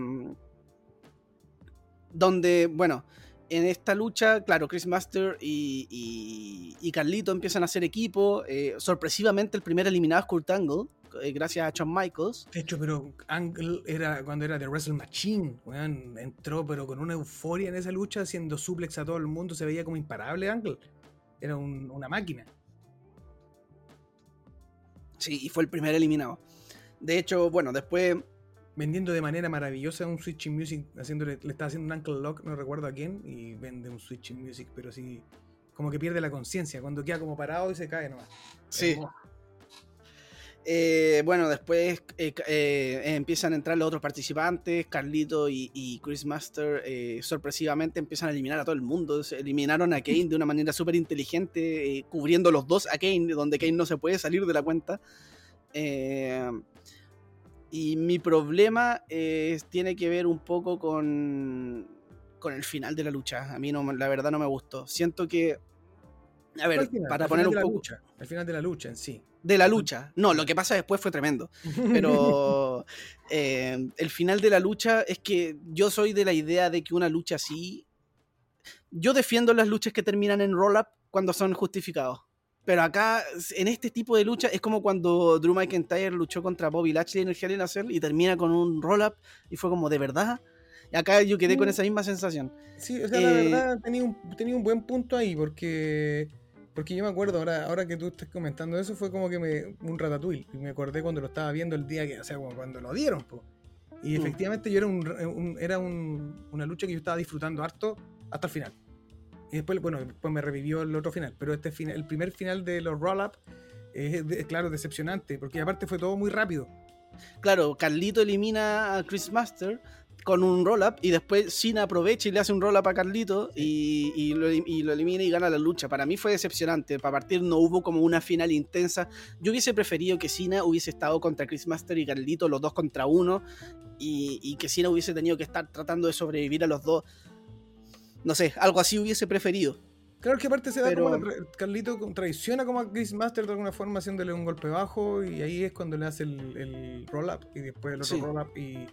donde, bueno, en esta lucha, claro, Chris Master y, y, Carlito empiezan a hacer equipo. Eh, sorpresivamente, el primer eliminado es Kurt Angle, eh, gracias a Shawn Michaels. De hecho, pero Angle era cuando era de Wrestle Machine, entró, pero con una euforia en esa lucha, haciendo suplex a todo el mundo, se veía como imparable Angle. Era una máquina. Sí, y fue el primer eliminado. De hecho, bueno, después vendiendo de manera maravillosa un Switching Music, haciéndole, le está haciendo un Uncle Lock, no recuerdo a quién, y vende un Switching Music, pero sí, como que pierde la conciencia, cuando queda como parado y se cae nomás. Sí. Eh, bueno, después eh, eh, empiezan a entrar los otros participantes, Carlito y, Chris Master, sorpresivamente empiezan a eliminar a todo el mundo. eliminaron a Kane de una manera súper inteligente, cubriendo los dos a Kane, donde Kane no se puede salir de la cuenta. Y mi problema tiene que ver un poco con, con el final de la lucha. A mí no, la verdad no me gustó. Siento que... A ver, para poner un poco... Lucha, el final de la lucha en sí. De la lucha. No, lo que pasa después fue tremendo. Pero eh, el final de la lucha es que yo soy de la idea de que una lucha así... Yo defiendo las luchas que terminan en roll-up cuando son justificados. Pero acá, en este tipo de lucha, es como cuando Drew McIntyre luchó contra Bobby Lashley en el Hell in a Cell y termina con un roll-up y fue como, ¿de verdad? Acá yo quedé con esa misma sensación. Sí, o sea, la eh, verdad tenía un, tenía un buen punto ahí porque... Porque yo me acuerdo, ahora, ahora que tú estás comentando eso, fue como que me, un ratatouille. Y me acordé cuando lo estaba viendo el día que, o sea, cuando lo dieron. Y mm. efectivamente yo era, un, era una lucha que yo estaba disfrutando harto hasta el final. Y después, bueno, después me revivió el otro final. Pero este final, el primer final de los roll-up es, claro, decepcionante, porque aparte fue todo muy rápido. Claro, Carlito elimina a Chris Master con un roll-up y después Cena aprovecha y le hace un roll-up a Carlito y, lo, elimina y gana la lucha. Para mí fue decepcionante. Para partir no hubo como una final intensa. Yo hubiese preferido que Cena hubiese estado contra Chris Master y Carlito, los dos contra uno, y, y que Cena hubiese tenido que estar tratando de sobrevivir a los dos no sé, algo así hubiese preferido. Claro que aparte se da como Carlito traiciona como a Chris Master de alguna forma haciéndole un golpe bajo y ahí es cuando le hace el, roll-up y después el otro roll-up y,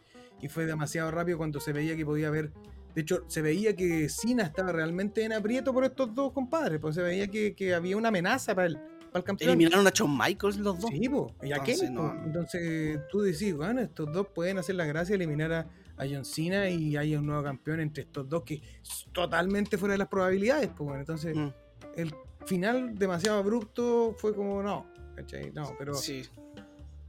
fue demasiado rápido cuando se veía que podía haber... De hecho, se veía que Cena estaba realmente en aprieto por estos dos compadres, pues se veía que, había una amenaza para el, para el campeón. Eliminaron a Shawn Michaels los dos. Sí, pues, y a Entonces, Entonces tú decís, bueno, estos dos pueden hacer la gracia de eliminar a a John Cena y hay un nuevo campeón entre estos dos que es totalmente fuera de las probabilidades. Pues bueno, entonces mm. el final demasiado abrupto fue como no, ¿cachai? No, pero. Sí.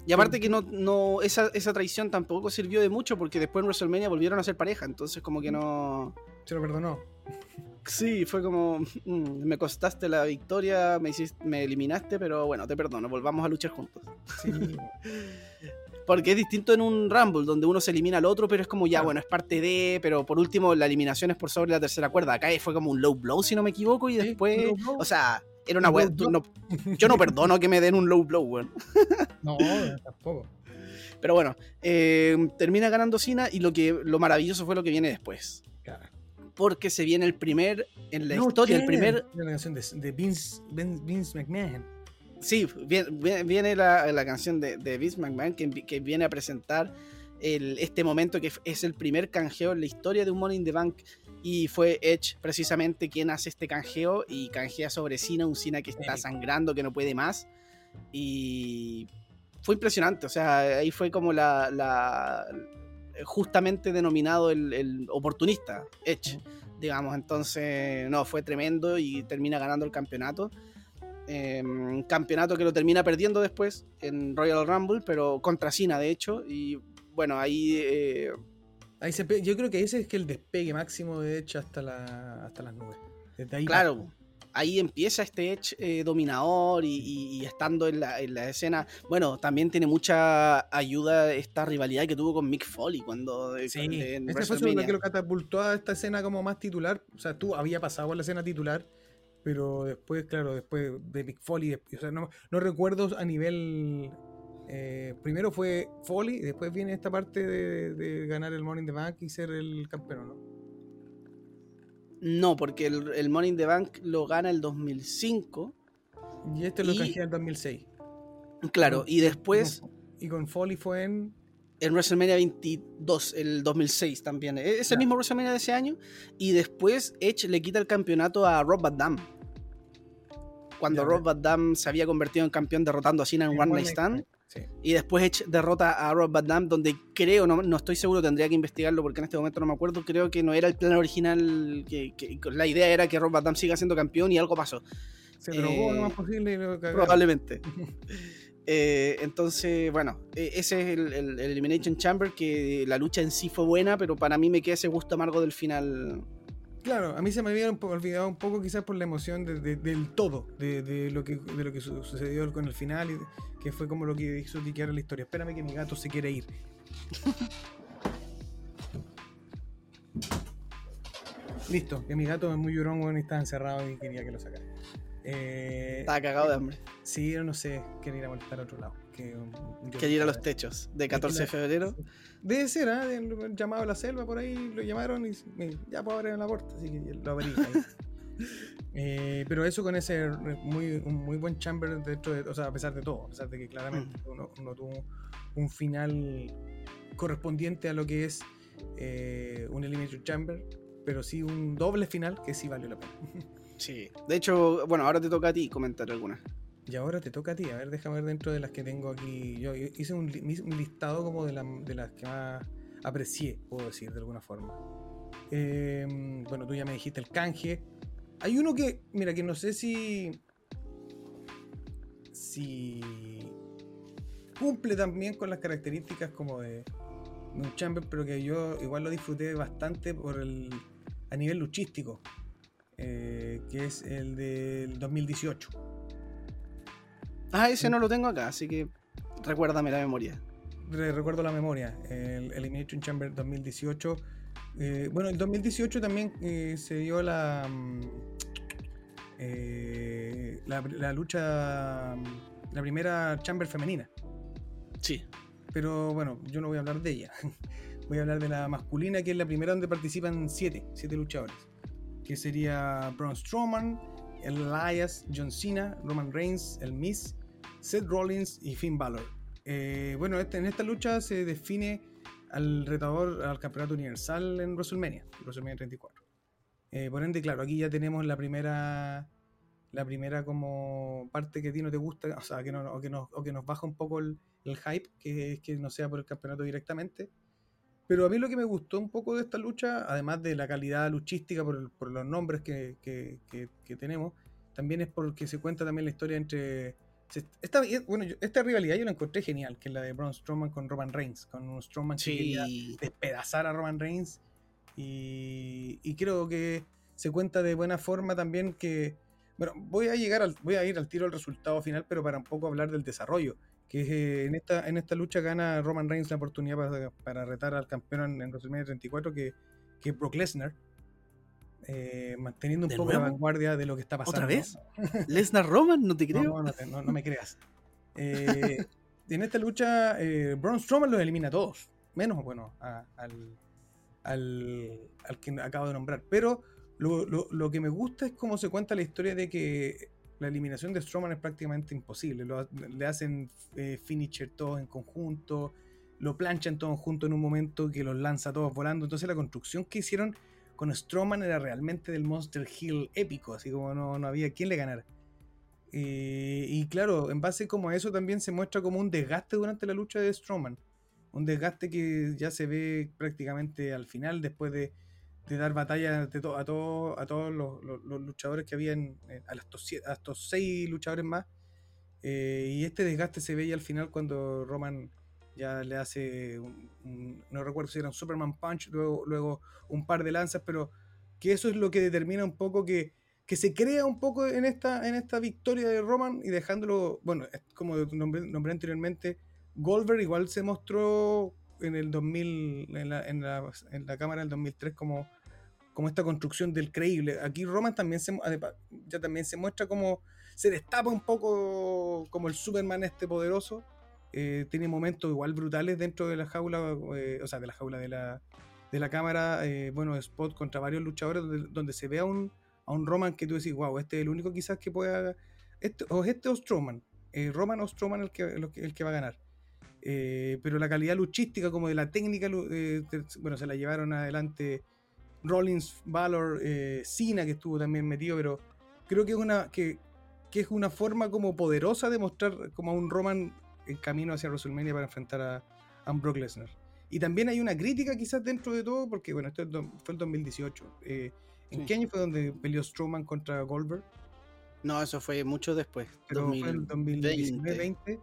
Y aparte que no, no esa, esa traición tampoco sirvió de mucho porque después en WrestleMania volvieron a ser pareja, entonces como que no... Se lo perdonó. Sí, fue como, mm, me costaste la victoria, me, hiciste, me eliminaste, pero bueno, te perdono, volvamos a luchar juntos. Sí. Porque es distinto en un Rumble, donde uno se elimina al otro, pero es como ya, bueno, es parte de, pero por último la eliminación es por sobre la tercera cuerda. Acá fue como un low blow, si no me equivoco, y después, o sea, era una wea, yo no perdono que me den un low blow, weón. No, tampoco. Pero bueno, eh, termina ganando Cena y lo que lo maravilloso fue lo que viene después. Porque se viene el primer, en la historia, el primer... La canción de, Vince, Vince McMahon. Sí, viene, la, canción de, Vince McMahon que, viene a presentar este momento que es el primer canjeo en la historia de un Money in the Bank y fue Edge precisamente quien hace este canjeo y canjea sobre Cena, un Cena que está sangrando, que no puede más y fue impresionante, o sea, ahí fue como la, justamente denominado el, oportunista, Edge, digamos. Entonces, no, fue tremendo y termina ganando el campeonato. Em, campeonato que lo termina perdiendo después en Royal Rumble, pero contra Cena, de hecho. Y bueno, ahí. Eh, ahí se yo creo que ese es que el despegue máximo de Edge hasta, la, hasta las nubes. Desde ahí claro ahí empieza este Edge eh, dominador y, estando en la, escena. Bueno, también tiene mucha ayuda esta rivalidad que tuvo con Mick Foley cuando. Eh, sí, este fue lo que lo catapultó a esta escena como más titular. O sea, tú había pasado a la escena titular, pero después, claro, después de Mick Foley, o sea, no, recuerdo a nivel. Eh, primero fue Foley y después viene esta parte de, de ganar el Morning the Bank y ser el campeón, ¿no? No, porque el, in the Bank lo gana el 2005. Y este lo canjea el 2006. Claro, y después. Y con Foley fue en. En WrestleMania 22, el 2006 también. E-, es el mismo WrestleMania de ese año. Y después Edge le quita el campeonato a Rob Van Damme. Cuando Rob Van Damme se había convertido en campeón derrotando a Cena en One Night Stand. Y después Edge derrota a Rob Van Damme, donde creo, no, no, estoy seguro, tendría que investigarlo porque en este momento no me acuerdo, creo que no era el plan original, que, la idea era que Rob Van Damme siga siendo campeón y algo pasó. Se drogó lo más eh, posible. probablemente. Eh, entonces, bueno, e, ese es el, el, Elimination Chamber, que la lucha en sí fue buena, pero para mí me queda ese gusto amargo del final Claro, a mí se me había olvidado un poco quizás por la emoción del todo, de, lo que, de lo que sucedió con el final, y que fue como lo que hizo diquear la historia. Espérame que mi gato se quiere ir. Listo, que mi gato es muy llorón, y estaba encerrado y quería que lo sacara. Eh, Estaba cagado de hambre. Sí, no sé, quería ir a molestar a otro lado. Que, ir a los techos de 14 de febrero. Debe ser, ¿eh? llamado a la selva por ahí, lo llamaron y, ya puedo abrir la puerta, así que lo abrí. eh, pero eso con ese muy, un muy buen chamber dentro de, o sea, a pesar de todo, a pesar de que claramente mm. uno, tuvo un final correspondiente a lo que es eh, un Elimination Chamber, pero sí un doble final que sí valió la pena. Sí. De hecho, bueno, ahora te toca a ti comentar algunas. Y ahora te toca a ti. A ver, déjame ver dentro de las que tengo aquí. Yo hice un, listado como de, las que más aprecié, puedo decir, de alguna forma. Em, bueno, tú ya me dijiste el canje. Hay uno que, mira, que no sé si. Si. Cumple también con las características como de, un chamber, pero que yo igual lo disfruté bastante por el. a nivel luchístico. Eh, que es el del 2018. Ah, ese no lo tengo acá, así que recuérdame la memoria. recuerdo la memoria, el Elimination Chamber 2018. Eh, bueno, el 2018 también eh, se dio la, mm, la, lucha, la primera Chamber femenina. Sí. Pero bueno, yo no voy a hablar de ella. Voy a hablar de la masculina, que es la primera donde participan siete, siete luchadores que sería Braun Strowman, Elias, John Cena, Roman Reigns, El Miz, Seth Rollins y Finn Balor. Eh, bueno, este, en esta lucha se define al retador al campeonato universal en WrestleMania, WrestleMania 34. Eh, por ende, claro, aquí ya tenemos la primera la primera como parte que a ti no te gusta, o sea, que no, que nos, que nos baja un poco el, hype, que es que no sea por el campeonato directamente. Pero a mí lo que me gustó un poco de esta lucha, además de la calidad luchística por, los nombres que, que, tenemos, también es porque se cuenta también la historia entre... Esta, bueno, esta rivalidad yo la encontré genial, que es la de Braun Strowman con Roman Reigns, con un Strowman que quería despedazar a Roman Reigns. Y, y, creo que se cuenta de buena forma también que... Bueno, voy a llegar al, voy a ir al tiro al resultado final, pero para un poco hablar del desarrollo que eh, en, esta, en esta lucha gana Roman Reigns la oportunidad para, retar al campeón en, WrestleMania 34, que, que es Brock Lesnar. Eh, manteniendo un poco la vanguardia de lo que está pasando. ¿Otra vez? ¿Lesnar Roman? No te creo. No, me creas. Eh, en esta lucha, Braun Strowman los elimina a todos. Menos, bueno, al, al, al, que acabo de nombrar. Pero lo, lo, lo, que me gusta es cómo se cuenta la historia de que la eliminación de Strowman es prácticamente imposible. le hacen eh, finisher todos en conjunto, lo planchan todos juntos en un momento que los lanza todos volando. Entonces la construcción que hicieron con Strowman era realmente del Monster Hill épico, así como no, no había quien le ganara. Eh, y claro, en base como a eso también se muestra como un desgaste durante la lucha de Strowman. un desgaste que ya se ve prácticamente al final, después de, dar batalla a, a todos los, luchadores que habían, a, estos, seis luchadores más. Eh, y este desgaste se veía al final cuando Roman ya le hace, un, no recuerdo si era un Superman Punch, luego, luego un par de lanzas, pero que eso es lo que determina un poco que, que se crea un poco en esta, en esta victoria de Roman y dejándolo, bueno, como nombré, anteriormente, Goldberg igual se mostró en el 2000, en la, en la, en la cámara del 2003 como, como esta construcción del creíble. Aquí Roman también se, ya también se muestra como se destapa un poco como el Superman este poderoso. Eh, tiene momentos igual brutales dentro de la jaula, eh, o sea, de la jaula de la, de la cámara, eh, bueno, spot contra varios luchadores donde, se ve a un, a un Roman que tú decís, wow, este es el único quizás que pueda... Este, o este o Strowman. Roman o Strowman el que, el que va a ganar. Pero la calidad luchística como de la técnica, bueno, se la llevaron adelante Rollins, Valor, Cena que estuvo también metido, pero creo que es una, que, que es una forma como poderosa de mostrar como a un Roman en camino hacia WrestleMania para enfrentar a, a Brock Lesnar. Y también hay una crítica quizás dentro de todo, porque bueno, esto fue el 2018. Eh, ¿En qué año fue donde peleó Strowman contra Goldberg? No, eso fue mucho después. Pero fue el 2019-20.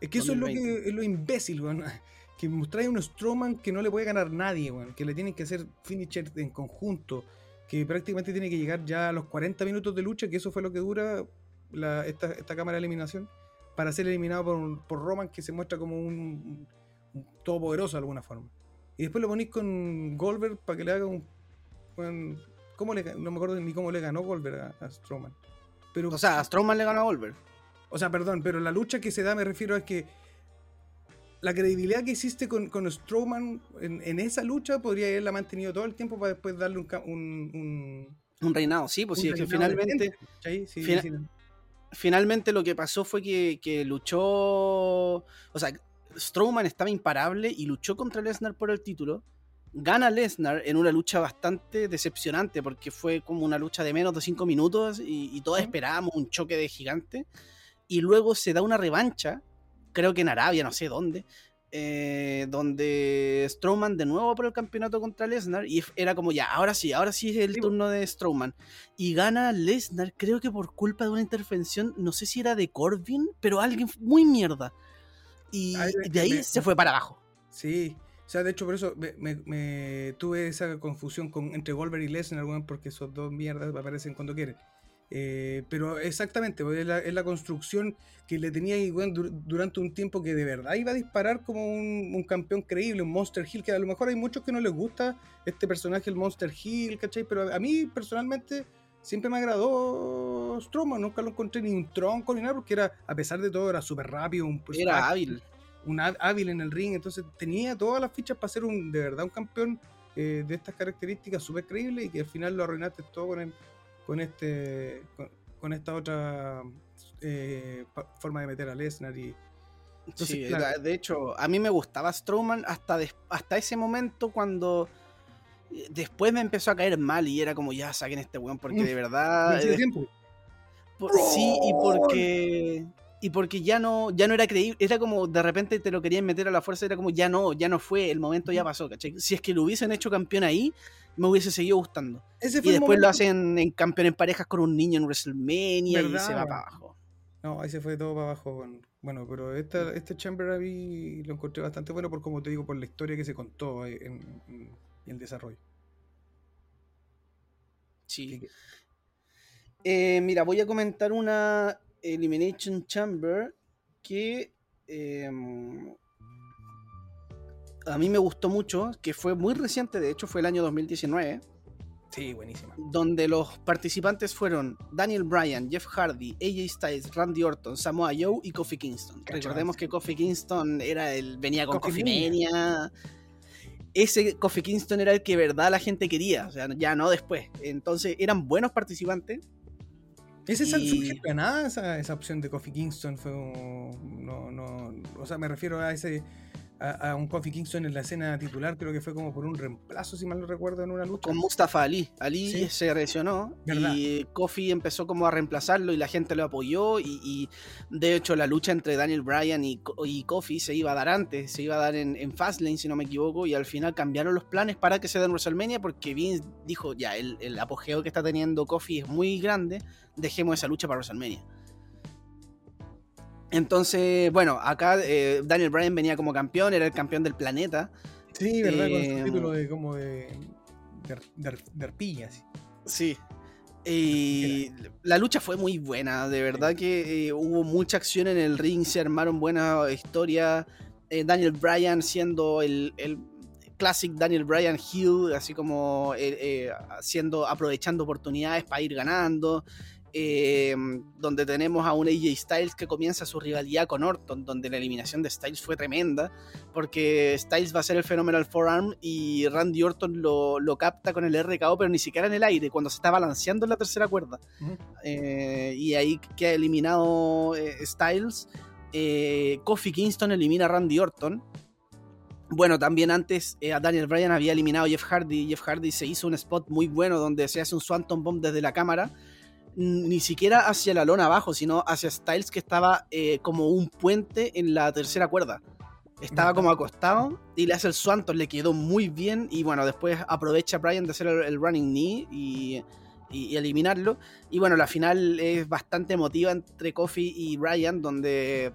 Es que eso es lo, que, es lo imbécil, Que mostráis un Strowman que no le puede ganar nadie, Que le tienen que hacer finisher en conjunto. Que prácticamente tiene que llegar ya a los 40 minutos de lucha, que eso fue lo que dura esta, esta cámara de eliminación. Para ser eliminado por, por Roman, que se muestra como un todopoderoso de alguna forma. Y después lo ponéis con Goldberg para que le haga un. ¿cómo le, no me acuerdo ni cómo le ganó Goldberg a, Strowman. Pero, o sea, a Strowman le ganó a Goldberg. O sea, perdón, pero la lucha que se da me refiero a que la credibilidad que hiciste con, con Strowman en, esa lucha podría haberla mantenido todo el tiempo para después darle un. Un, reinado, sí, pues sí, es que finalmente. Finalmente lo que pasó fue que, que luchó. O sea, Strowman estaba imparable y luchó contra Lesnar por el título. Gana Lesnar en una lucha bastante decepcionante porque fue como una lucha de menos de 5 minutos y, todos esperábamos un choque de gigante. Y luego se da una revancha, creo que en Arabia, no sé dónde, eh, donde Strowman de nuevo por el campeonato contra Lesnar y era como ya, ahora sí, ahora sí es el turno de Strowman. Y gana Lesnar, creo que por culpa de una intervención, no sé si era de Corbin, pero alguien muy mierda y de ahí se fue para abajo. Sí, o sea, de hecho por eso me, tuve esa confusión con, entre Goldberg y Lesnar, porque esos dos mierdas aparecen cuando quieren. Eh, pero exactamente, pues, es la, construcción que le tenía durante un tiempo que de verdad iba a disparar como un, campeón creíble, un Monster Hill, que a lo mejor hay muchos que no les gusta este personaje, el Monster Hill, ¿cachai? Pero a mí personalmente siempre me agradó Strowman, nunca lo encontré ni un tronco ni nada, porque era, a pesar de todo, era súper rápido, un era hábil. Un hábil en el ring, entonces tenía todas las fichas para ser un, de verdad un campeón eh, de estas características súper creíble y que al final lo arruinaste todo con, con este con, esta otra eh, forma de meter a Lesnar y sí, de hecho a mí me gustaba Strowman hasta, hasta ese momento cuando después me empezó a caer mal y era como, ya saquen este weón, porque de verdad. Eh, sí, y porque. Y porque ya no, ya no era creíble, era como de repente te lo querían meter a la fuerza, era como ya no, ya no fue, el momento ya pasó, ¿cachai? Si es que lo hubiesen hecho campeón ahí, me hubiese seguido gustando. y después lo hacen en campeón en parejas con un niño en WrestleMania y se va para abajo. No, ahí se fue todo para abajo. Bueno, pero este Chamber a lo encontré bastante bueno por, como te digo, por la historia que se contó en, el desarrollo. Sí. Eh, mira, voy a comentar una Elimination Chamber que em, a mí me gustó mucho, que fue muy reciente, de hecho fue el año 2019. Sí, buenísima. Donde los participantes fueron Daniel Bryan, Jeff Hardy, AJ Styles, Randy Orton, Samoa Joe y Kofi Kingston. Recordemos que Kofi Kingston era el venía con Kofi Mania ese Kofi Kingston era el que verdad la gente quería, o sea, ya no después. Entonces eran buenos participantes. Ese y... nada esa, esa opción de Kofi Kingston fue no, no, o sea, me refiero a ese a, un Kofi Kingston en la escena titular, creo que fue como por un reemplazo, si mal no recuerdo, en una lucha. Con Mustafa Ali. Ali se lesionó y Kofi empezó como a reemplazarlo y la gente lo apoyó y, de hecho la lucha entre Daniel Bryan y, y, Kofi se iba a dar antes, se iba a dar en, en, Fastlane, si no me equivoco, y al final cambiaron los planes para que se den en WrestleMania porque Vince dijo, ya, el, el apogeo que está teniendo Kofi es muy grande, dejemos esa lucha para WrestleMania. Entonces, bueno, acá eh, Daniel Bryan venía como campeón, era el campeón del planeta. Sí, ¿verdad? con su eh, título de como de, de, arpillas. Sí. Y la lucha fue muy buena, de verdad que eh, hubo mucha acción en el ring, se armaron buenas historias. Daniel Bryan siendo el, el classic Daniel Bryan Hill, así como haciendo, aprovechando oportunidades para ir ganando. Eh, donde tenemos a un AJ Styles que comienza su rivalidad con Orton, donde la eliminación de Styles fue tremenda, porque Styles va a ser el Phenomenal Forearm y Randy Orton lo, capta con el RKO, pero ni siquiera en el aire, cuando se está balanceando en la tercera cuerda. Eh, y ahí queda eliminado eh, Styles. Kofi Kingston elimina a Randy Orton. Bueno, también antes a Daniel Bryan había eliminado a Jeff Hardy. Jeff Hardy se hizo un spot muy bueno donde se hace un Swanton Bomb desde la cámara ni siquiera hacia la lona abajo, sino hacia Styles que estaba eh, como un puente en la tercera cuerda. Estaba como acostado y le hace el Swanton, le quedó muy bien y bueno, después aprovecha Brian de hacer el, running knee y, eliminarlo. Y bueno, la final es bastante emotiva entre Kofi y Brian, donde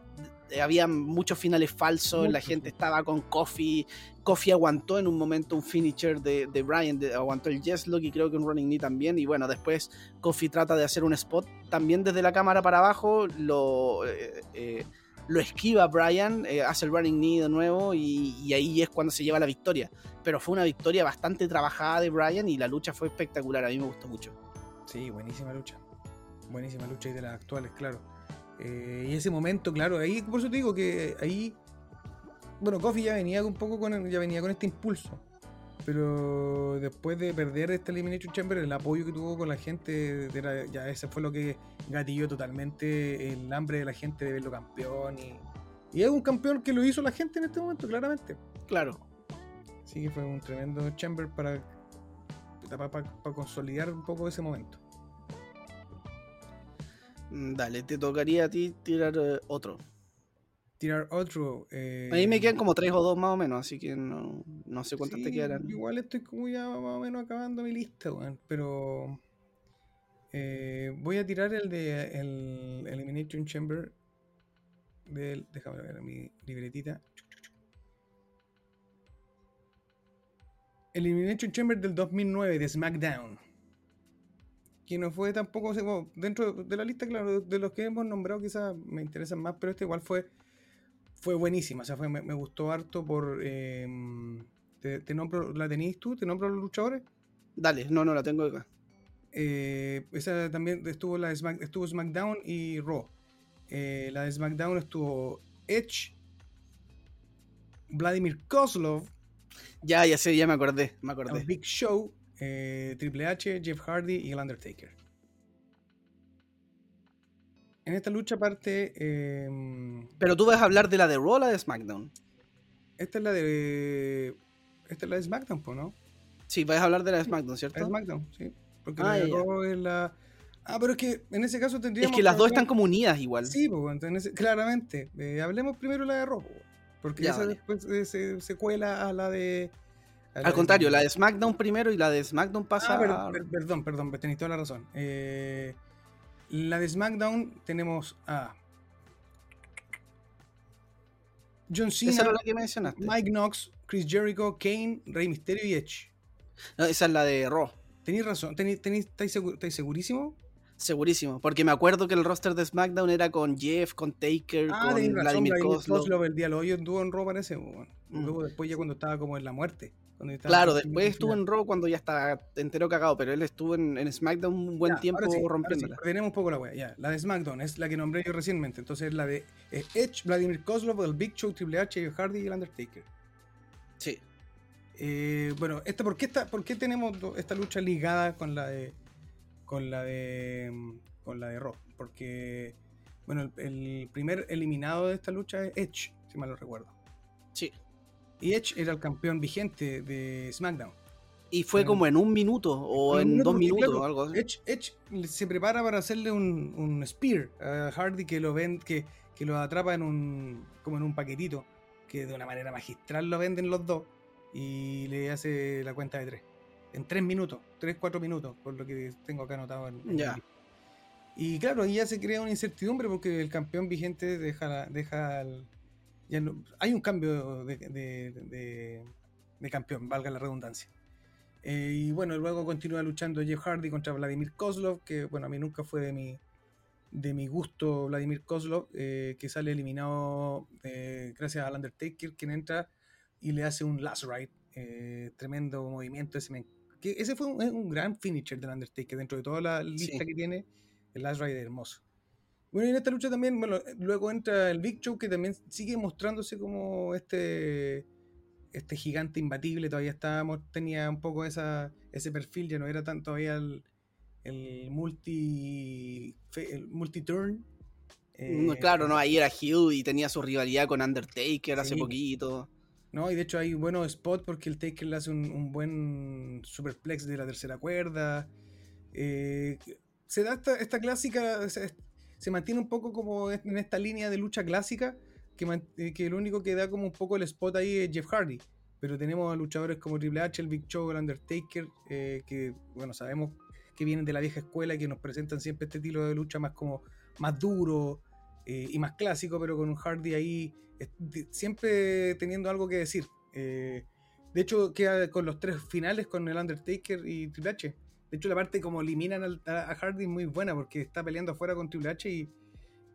había muchos finales falsos, la gente estaba con Kofi Kofi aguantó en un momento un finisher de, de Brian, aguantó el Lock y creo que un running knee también. Y bueno, después Kofi trata de hacer un spot también desde la cámara para abajo, lo, eh, eh, lo esquiva Brian, eh, hace el running knee de nuevo y, ahí es cuando se lleva la victoria. Pero fue una victoria bastante trabajada de Brian y la lucha fue espectacular, a mí me gustó mucho. Sí, buenísima lucha. Buenísima lucha y de las actuales, claro. y ese momento, claro, ahí por eso te digo que ahí bueno, Kofi ya venía un poco con ya venía con este impulso. Pero después de perder este Elimination Chamber, el apoyo que tuvo con la gente, ya ese fue lo que gatilló totalmente el hambre de la gente de verlo campeón. Y, y es un campeón que lo hizo la gente en este momento, claramente. Claro. Así que fue un tremendo Chamber para, para, consolidar un poco ese momento. Mm, dale, te tocaría a ti tirar eh, otro tirar otro. Eh, Ahí me quedan como tres o dos más o menos, así que no, no sé cuántas te quedarán. Igual estoy como ya más o menos acabando mi lista, pero eh, voy a tirar el de el Elimination Chamber. Del, déjame ver mi libretita. Elimination Chamber del 2009 de SmackDown. Que no fue tampoco, dentro de la lista, claro, de los que hemos nombrado quizás me interesan más, pero este igual fue fue buenísima. O sea, fue, me, gustó harto por. Em, te, nombro, ¿La tenéis tú? ¿Te nombro los luchadores? Dale, no, no, la tengo acá. Eh, esa también estuvo la estuvo SmackDown y Raw. Eh, la de SmackDown estuvo Edge, Vladimir Kozlov. Ya, ya sé, ya me acordé, me acordé. Big Show, eh, Triple H, Jeff Hardy y el Undertaker. En esta lucha parte. Em, Pero tú vas a hablar de la de Raw o la de SmackDown. Esta es la de. Esta es la de SmackDown, ¿no? Sí, vas a hablar de la de SmackDown, ¿cierto? La de SmackDown, sí. Porque la de Raw es la. Ah, pero es que en ese caso tendríamos. Es que las dos están como unidas igual. Sí, pues, claramente. Eh, hablemos primero de la de Raw, porque esa después eh, se, cuela a la de. Al contrario, la de SmackDown primero y la de SmackDown pasa. Ah, perdón, perdón, tenéis toda la razón. Eh, la de SmackDown tenemos a John Cena, Mike Knox, Chris Jericho, Kane, Rey Mysterio y Edge. No, esa es la de Raw. Tenéis razón, estáis, segurísimo? Segurísimo, porque me acuerdo que el roster de SmackDown era con Jeff, con Taker, ah, con Vladimir Kozlov. El día hoy estuvo en Raw parece, mm. luego después ya cuando estaba como en la muerte. Claro, después estuvo en Raw cuando ya está entero cagado, pero él estuvo en, SmackDown un buen tiempo rompiendo. tenemos un poco la wea, ya. La de SmackDown es la que nombré yo recientemente. Entonces la de eh, Edge, Vladimir Kozlov, el Big Show, Triple H, Hardy y el Undertaker. Sí. Eh, bueno, esta, ¿por, qué ¿por qué tenemos esta lucha ligada con la de. con la de. con la de Raw? Porque. Bueno, el, el primer eliminado de esta lucha es Edge, si mal lo recuerdo. Sí. Y Edge era el campeón vigente de SmackDown. Y fue como en un minuto o en, dos minutos o algo así. Edge, Edge, se prepara para hacerle un, un spear a Hardy que lo ven, que, que, lo atrapa en un como en un paquetito, que de una manera magistral lo venden los dos y le hace la cuenta de tres. En tres minutos, tres, cuatro minutos, por lo que tengo acá anotado en, ya. Y claro, ahí ya se crea una incertidumbre porque el campeón vigente deja, deja ya no, hay un cambio de, de, de campeón, valga la redundancia. Eh, y bueno, luego continúa luchando Jeff Hardy contra Vladimir Kozlov, que bueno, a mí nunca fue de mi, de mi gusto Vladimir Kozlov, eh, que sale eliminado eh, gracias al Undertaker, quien entra y le hace un last ride, tremendo movimiento. Ese, que ese fue un, gran finisher del Undertaker, dentro de toda la lista que tiene, el last ride es hermoso. Bueno, y en esta lucha también, bueno, luego entra el Big Show, que también sigue mostrándose como este este gigante imbatible todavía estábamos, tenía un poco esa, ese perfil, ya no era tanto todavía el, el multi el multi-turn. Mm, claro, no, ahí era Hugh y tenía su rivalidad con Undertaker hace poquito. No, y de hecho hay buenos spots porque el Taker le hace un, buen superplex de la tercera cuerda. Eh, se da esta, esta clásica, se, mantiene un poco como en esta línea de lucha clásica, que, eh, que el único que da como un poco el spot ahí es Jeff Hardy. Pero tenemos a luchadores como Triple H, el Big Show, el Undertaker, eh, que bueno, sabemos que vienen de la vieja escuela y que nos presentan siempre este estilo de lucha más como más duro eh, y más clásico, pero con un Hardy ahí siempre teniendo algo que decir. de hecho, queda con los tres finales con el Undertaker y Triple H. De hecho, la parte como eliminan a, Hardy es muy buena porque está peleando afuera con Triple H y,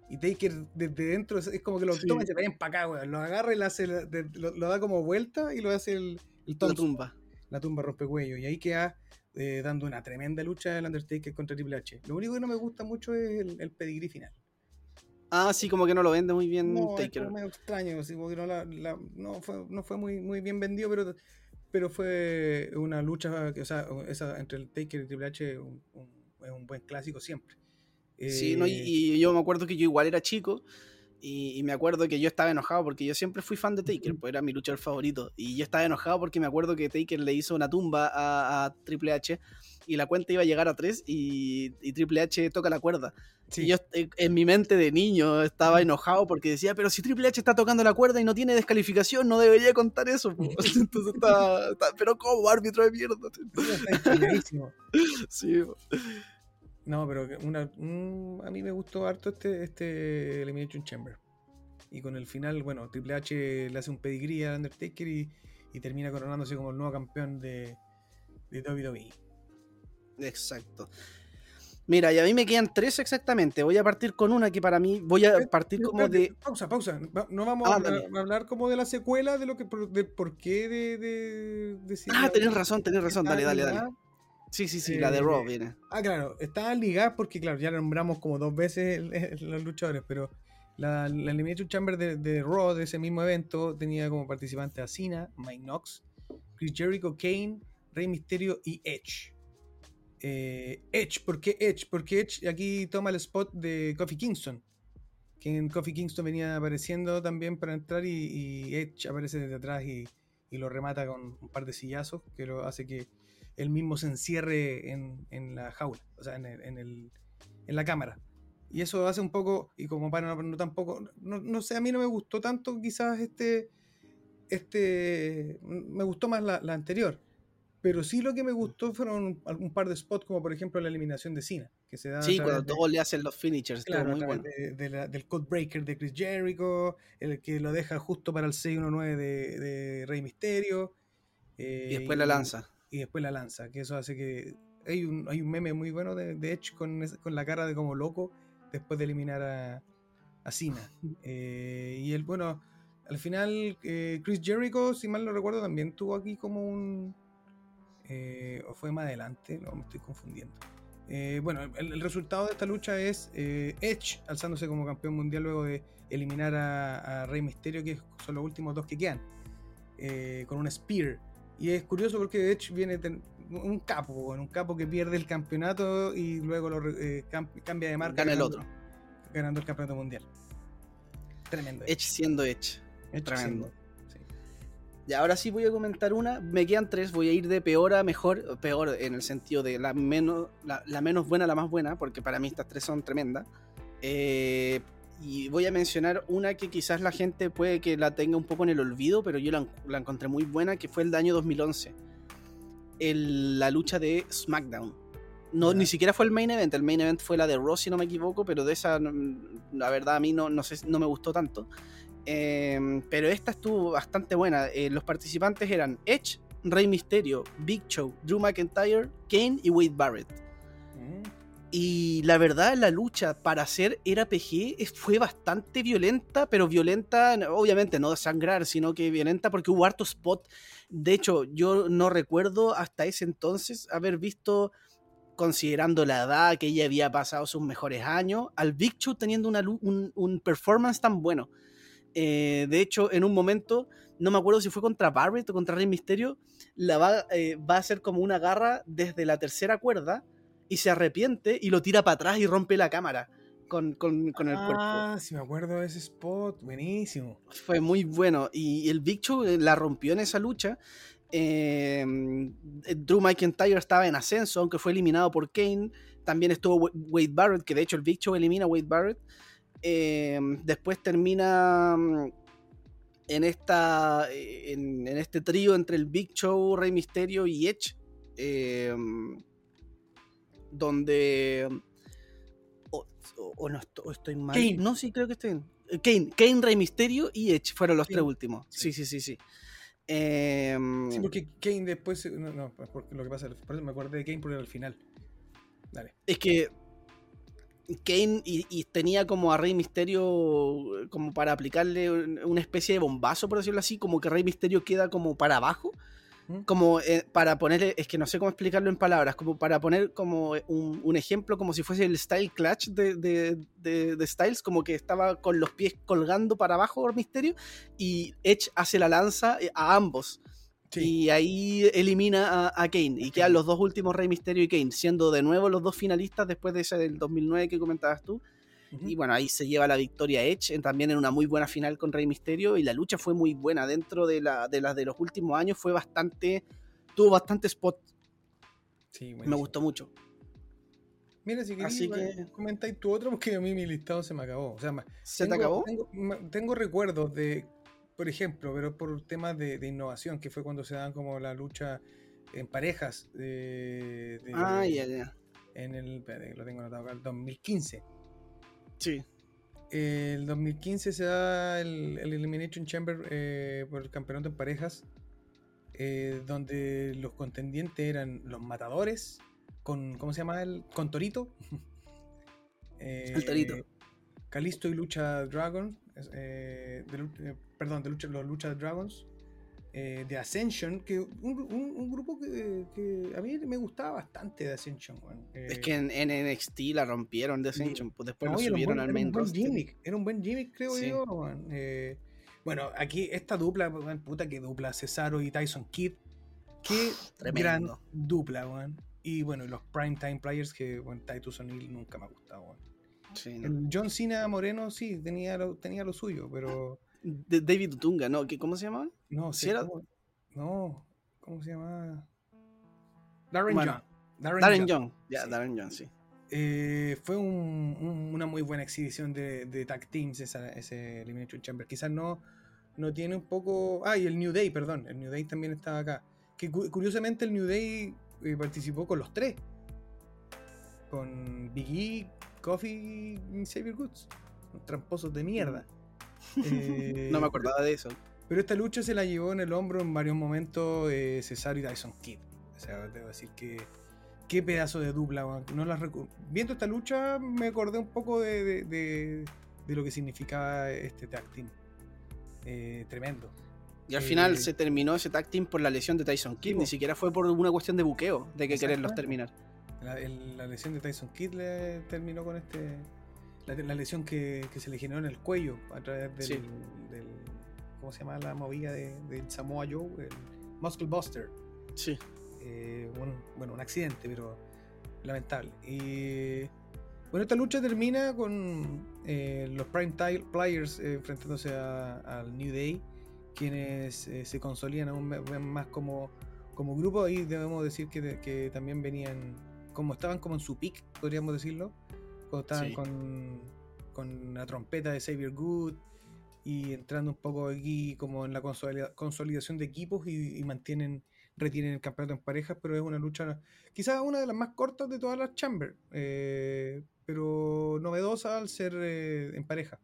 y Taker desde dentro es, como que lo toma y se ven para acá, weón. Lo agarra y lo, hace, lo, da como vuelta y lo hace el, el La tumba. La tumba rompecuello. Y ahí queda eh, dando una tremenda lucha el Undertaker contra Triple H. Lo único que no me gusta mucho es el, el pedigrí final. Ah, sí, como que no lo vende muy bien no, Taker. Es medio extraño, no, no, fue, no fue muy, muy bien vendido, pero, pero fue una lucha, o sea, esa, entre el Taker y Triple H es un, un buen clásico siempre. Sí, no, y, yo me acuerdo que yo igual era chico y, me acuerdo que yo estaba enojado porque yo siempre fui fan de Taker, pues era mi luchador favorito. Y yo estaba enojado porque me acuerdo que Taker le hizo una tumba a, Triple H y la cuenta iba a llegar a 3 y, Triple H toca la cuerda. Y yo eh, en mi mente de niño estaba enojado porque decía, pero si Triple H está tocando la cuerda y no tiene descalificación, no debería contar eso. Entonces estaba, pero ¿cómo árbitro de mierda? Sí, no, pero una, a mí me gustó harto este, este Elimination Chamber. Y con el final, bueno, Triple H le hace un pedigrí a Undertaker y, termina coronándose como el nuevo campeón de, de WWE. Exacto. Mira, y a mí me quedan tres exactamente. Voy a partir con una que para mí voy a partir como de. Pausa, pausa. No vamos ah, a, hablar como de la secuela, de lo que de por qué de. de, ah, tenés razón, tenés razón. Dale, dale, dale. Sí, sí, sí, la de Raw viene. Ah, claro, estaban ligadas porque, claro, ya nombramos como dos veces los luchadores, pero la, la Elimination Chamber de, de, Raw, de ese mismo evento, tenía como participantes a Cena, Mike Knox, Chris Jericho, Kane, Rey Mysterio y Edge. Eh, Edge, ¿por qué Edge? Porque Edge aquí toma el spot de Kofi Kingston. Que en Kofi Kingston venía apareciendo también para entrar y, y Edge aparece desde atrás y, y, lo remata con un par de sillazos que lo hace que él mismo se encierre en, la jaula, o sea, en, el, en, la cámara. Y eso hace un poco, y como para no, tampoco, no, sé, a mí no me gustó tanto quizás este, este, me gustó más la, anterior. Pero sí lo que me gustó fueron un, par de spots, como por ejemplo la eliminación de Cena. Que se da sí, cuando todos le hacen los finishers. Claro, muy bueno. del code breaker de Chris Jericho, el que lo deja justo para el 619 de, de Rey Misterio. y después la lanza y después la lanza, que eso hace que... Hay un, hay un meme muy bueno de, de Edge con, con, la cara de como loco después de eliminar a, a Cena. Eh, y el, bueno, al final eh, Chris Jericho, si mal no recuerdo, también tuvo aquí como un... Eh, o fue más adelante, no me estoy confundiendo. bueno, el, resultado de esta lucha es Edge alzándose como campeón mundial luego de eliminar a, a Rey Mysterio, que son los últimos dos que quedan, con un Spear. Y es curioso porque Edge viene un capo, un capo que pierde el campeonato y luego lo eh, cambia de marca. Gana el otro. Ganando el campeonato mundial. Tremendo. Edge siendo Edge. Tremendo. Y ahora sí voy a comentar una. Me quedan tres. Voy a ir de peor a mejor. Peor en el sentido de la menos, la, menos buena a la más buena, porque para mí estas tres son tremendas. Eh, y voy a mencionar una que quizás la gente puede que la tenga un poco en el olvido, pero yo la, la encontré muy buena, que fue el de año 2011. El, la lucha de SmackDown. No, ni siquiera fue el main event, el main event fue la de Raw, si no me equivoco, pero de esa, la verdad, a mí no, no, sé, no me gustó tanto. Em, pero esta estuvo bastante buena. Eh, los participantes eran Edge, Rey Mysterio, Big Show, Drew McIntyre, Kane y Wade Barrett. Mm. Y la verdad, la lucha para hacer RPG fue bastante violenta, pero violenta, obviamente no de sangrar, sino que violenta porque hubo harto spot. De hecho, yo no recuerdo hasta ese entonces haber visto, considerando la edad que ella había pasado sus mejores años, al Big Show teniendo una, un, un performance tan bueno. Eh, de hecho, en un momento, no me acuerdo si fue contra Barrett o contra Rey Misterio, la va, eh, va a hacer como una garra desde la tercera cuerda y se arrepiente y lo tira para atrás y rompe la cámara con, con, con el cuerpo. Ah, sí me acuerdo de ese spot, buenísimo. Fue muy bueno y el Big Show eh, la rompió en esa lucha. Drew McIntyre estaba en ascenso, aunque fue eliminado por Kane. También estuvo Wade Barrett, que de hecho el Big Show elimina a Wade Barrett. Em, después termina mm, en, esta, en, este trío entre el Big Show, Rey Misterio y Edge, em, donde... O, no estoy, mal. No, sí, creo que estoy bien. Kane, Kane, Rey Misterio y Edge fueron los tres últimos. Sí, sí, sí, sí. Em, sí, porque Kane después. No, no, porque lo que pasa. Me acordé de Kane porque era al final. Dale. Es que Kane y, tenía como a Rey Misterio como para aplicarle una especie de bombazo, por decirlo así, como que Rey Misterio queda como para abajo. Como eh, para ponerle, es que no sé cómo explicarlo en palabras, como para poner como un, ejemplo, como si fuese el Style Clutch de, de, Styles, como que estaba con los pies colgando para abajo Rey Misterio, y Edge hace la lanza eh, a ambos. Y ahí elimina a, Kane. Y quedan los dos últimos Rey Misterio y Kane, siendo de nuevo los dos finalistas después de ese del 2009 que comentabas tú. Y bueno, ahí se lleva la victoria Edge, también en una muy buena final con Rey Misterio. Y la lucha fue muy buena. Dentro de, la, de las de los últimos años fue bastante. Tuvo bastante spot. Sí, me gustó mucho. Mira, si queréis, que... comentáis tu otro, porque a mí mi listado se me acabó. O sea, ¿Se te acabó? tengo recuerdos de por ejemplo, pero por temas de, innovación, que fue cuando se dan como la lucha en parejas. De, ah, ya, ya. En el, lo tengo anotado acá, el 2015. Sí. El 2015 se da el, Elimination Chamber eh, por el campeonato en parejas, eh, donde los contendientes eran los matadores, con, ¿cómo se llama? El, con Torito. el Torito. Eh, Calisto y Lucha Dragon, eh, de, perdón, de lucha, los Lucha Dragons, eh, de Ascension, que un, grupo que, a mí me gustaba bastante de Ascension. es que en, NXT la rompieron de Ascension, pues después lo subieron al main era un buen gimmick, creo yo. Eh, bueno, aquí esta dupla, puta que dupla, Cesaro y Tyson Kidd. Qué gran dupla, Y bueno, los Primetime Players, que bueno, Titus O'Neill nunca me ha gustado, John Cena Moreno sí, tenía lo, tenía lo suyo, pero. De David Tunga, ¿no? ¿Cómo se llama? No, sí. Era... No, ¿cómo se llama? Darren Young. Darren, Young. Ya, Darren Young, sí. Eh, fue una muy buena exhibición de, de tag teams ese Elimination Chamber. Quizás no, no tiene un poco. Ah, y el New Day, perdón. El New Day también estaba acá. Que curiosamente el New Day eh, participó con los tres. Con Biggie, Coffee y Xavier Goods. Tramposos de mierda. Eh, no me acordaba de eso. Pero esta lucha se la llevó en el hombro en varios momentos eh, Cesaro y Dyson Kidd. O sea, debo decir que. Qué pedazo de dupla, no las Viendo esta lucha me acordé un poco de, de, lo que significaba este tag team. Eh, tremendo. Y al final se terminó ese tag team por la lesión de Tyson Kidd, ni siquiera fue por una cuestión de buqueo, de que quererlos terminar. La, lesión de Tyson Kidd le terminó con este. La, lesión que, se le generó en el cuello a través del. ¿Cómo se llama la movida de, Samoa Joe? El Muscle Buster. Sí. Eh, bueno, un accidente, pero lamentable. Y. Bueno, esta lucha termina con eh, los Prime Players eh, enfrentándose al New Day quienes eh, se consolidan aún más como, como grupo. Y debemos decir que, que, también venían, como estaban como en su peak, podríamos decirlo, estaban con, con la trompeta de Xavier Good y entrando un poco aquí como en la consolidación de equipos y, mantienen retienen el campeonato en parejas, pero es una lucha quizás una de las más cortas de todas las Chamber, eh, pero novedosa al ser eh, en pareja.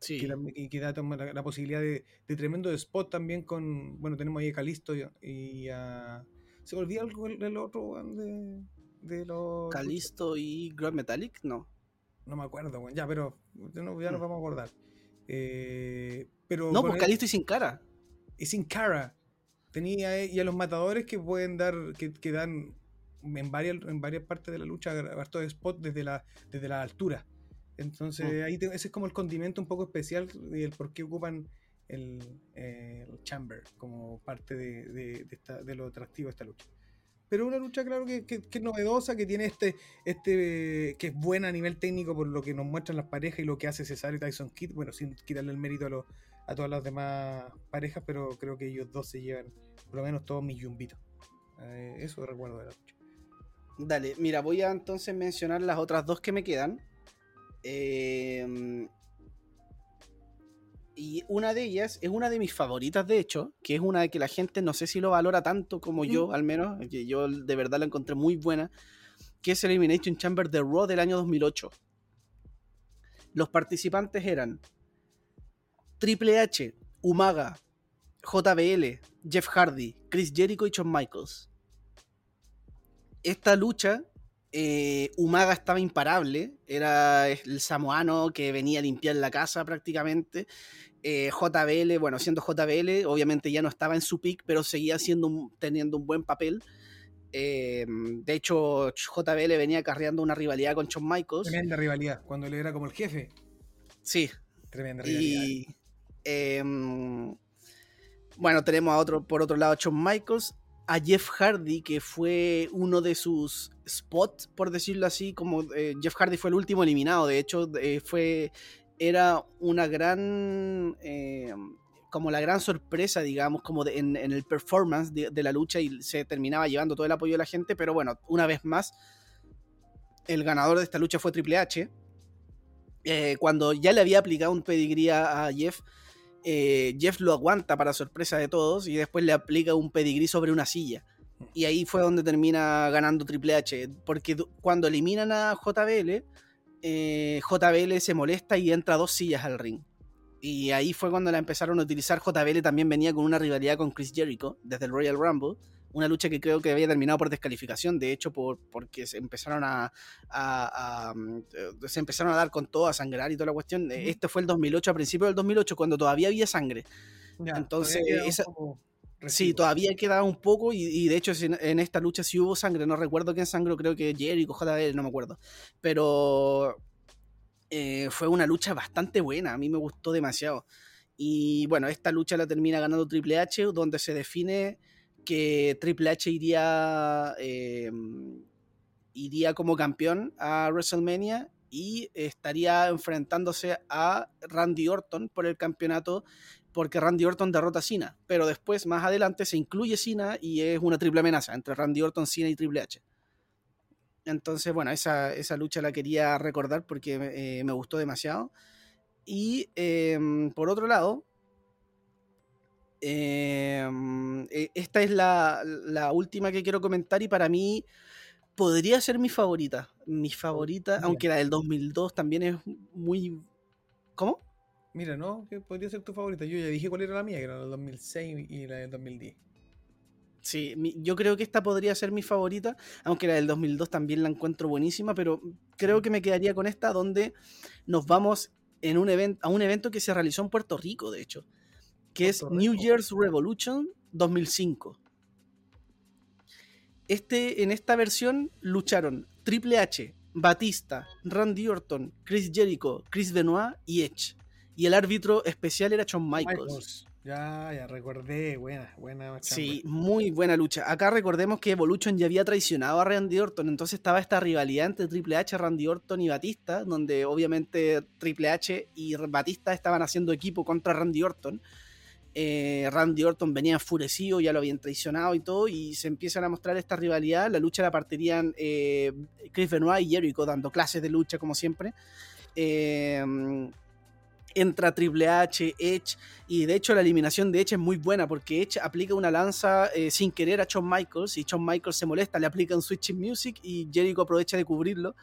Sí. y que da la, posibilidad de, de, tremendo spot también con, bueno, tenemos ahí a Calisto y, a... ¿Se olvida algo del otro de, de los... Calisto y Grand Metallic? No. No me acuerdo, ya, pero ya nos mm. vamos a acordar. Eh, pero no, pues Calisto y sin cara. Y sin cara. Tenía y a los matadores que pueden dar, que, que dan en varias, en varias partes de la lucha harto de spot desde la, desde la altura. Entonces, mm. ahí ese es como el condimento un poco especial y el por qué ocupan el, chamber como parte de, de, lo atractivo de esta lucha. Pero una lucha, claro, que, que, es novedosa, que tiene este, este, que es buena a nivel técnico por lo que nos muestran las parejas y lo que hace Cesaro y Tyson Kidd, bueno, sin quitarle el mérito a, a todas las demás parejas, pero creo que ellos dos se llevan por lo menos todos mis yumbitos. Eh, eso recuerdo de la lucha. Dale, mira, voy a entonces mencionar las otras dos que me quedan. Em, y una de ellas es una de mis favoritas, de hecho, que es una de que la gente no sé si lo valora tanto como yo, al menos, que yo de verdad la encontré muy buena, que es Elimination Chamber de Raw del año 2008. Los participantes eran Triple H, Umaga, JBL, Jeff Hardy, Chris Jericho y Shawn Michaels. Esta lucha eh, Umaga estaba imparable, era el samoano que venía a limpiar la casa prácticamente. Eh, JBL, bueno, siendo JBL, obviamente ya no estaba en su pick, pero seguía siendo teniendo un buen papel. Eh, de hecho, JBL venía carreando una rivalidad con Shawn Michaels. Tremenda rivalidad, cuando él era como el jefe. Sí. Tremenda rivalidad. Y, em, bueno, tenemos a otro, por otro lado, Shawn Michaels a Jeff Hardy, que fue uno de sus spots, por decirlo así, como eh, Jeff Hardy fue el último eliminado, de hecho, eh, fue, era una gran, eh, como la gran sorpresa, digamos, como en, el performance de, la lucha y se terminaba llevando todo el apoyo de la gente, pero bueno, una vez más, el ganador de esta lucha fue Triple H. cuando ya le había aplicado un pedigría a Jeff, eh, Jeff lo aguanta para sorpresa de todos y después le aplica un pedigrí sobre una silla. Y ahí fue donde termina ganando Triple H, porque cuando eliminan a JBL, eh, JBL se molesta y entra dos sillas al ring. Y ahí fue cuando la empezaron a utilizar. JBL también venía con una rivalidad con Chris Jericho desde el Royal Rumble una lucha que creo que había terminado por descalificación, de hecho, por, porque se empezaron a, mm, se empezaron a dar con todo, a sangrar y toda la cuestión. Este fue el 2008, a principios del 2008, cuando todavía había sangre. Entonces, sí, todavía quedaba un poco y, de hecho en, esta lucha sí hubo sangre, no recuerdo quién sangró, creo que Jericho, JBL, no me acuerdo. Pero eh, fue una lucha bastante buena, a mí me gustó demasiado. Y bueno, esta lucha la termina ganando Triple H, donde se define que Triple H iría, em, iría como campeón a WrestleMania y estaría enfrentándose a Randy Orton por el campeonato porque Randy Orton derrota a Cena, pero después más adelante se incluye Cena y es una triple amenaza entre Randy Orton, Cena y Triple H. Entonces, bueno, esa, lucha la quería recordar porque eh, me gustó demasiado. Y em, por otro lado, Em, e, esta es la, última que quiero comentar y para mí podría ser mi favorita. Mi favorita, aunque la del 2002 también es muy... ¿Cómo? Mira, no, que podría ser tu favorita. Yo ya dije cuál era la mía, que era la del 2006 y la del 2010. Sí, yo creo que esta podría ser mi favorita, aunque la del 2002 también la encuentro buenísima, pero creo que me quedaría con esta donde nos vamos en un evento, a un evento que se realizó en Puerto Rico, de hecho que es New Year's Revolution 2005. Este, en esta versión lucharon Triple H, Batista, Randy Orton, Chris Jericho, Chris Benoit y Edge. Y el árbitro especial era Shawn Michaels. Ya, ya recordé, buena, buena. Sí, muy buena lucha. Acá recordemos que Evolution ya había traicionado a Randy Orton, entonces estaba esta rivalidad entre Triple H, Randy Orton y Batista, donde obviamente Triple H y Batista estaban haciendo equipo contra Randy Orton. Eh, Randy Orton venía enfurecido, ya lo habían traicionado y todo, y se empiezan a mostrar esta rivalidad. La lucha la partirían eh, Chris Benoit y Jericho dando clases de lucha como siempre. Eh, entra Triple H, Edge, y de hecho la eliminación de Edge es muy buena porque Edge aplica una lanza sin querer a Shawn Michaels y Shawn Michaels se molesta, le aplica un Switching Music y Jericho aprovecha de cubrirlo.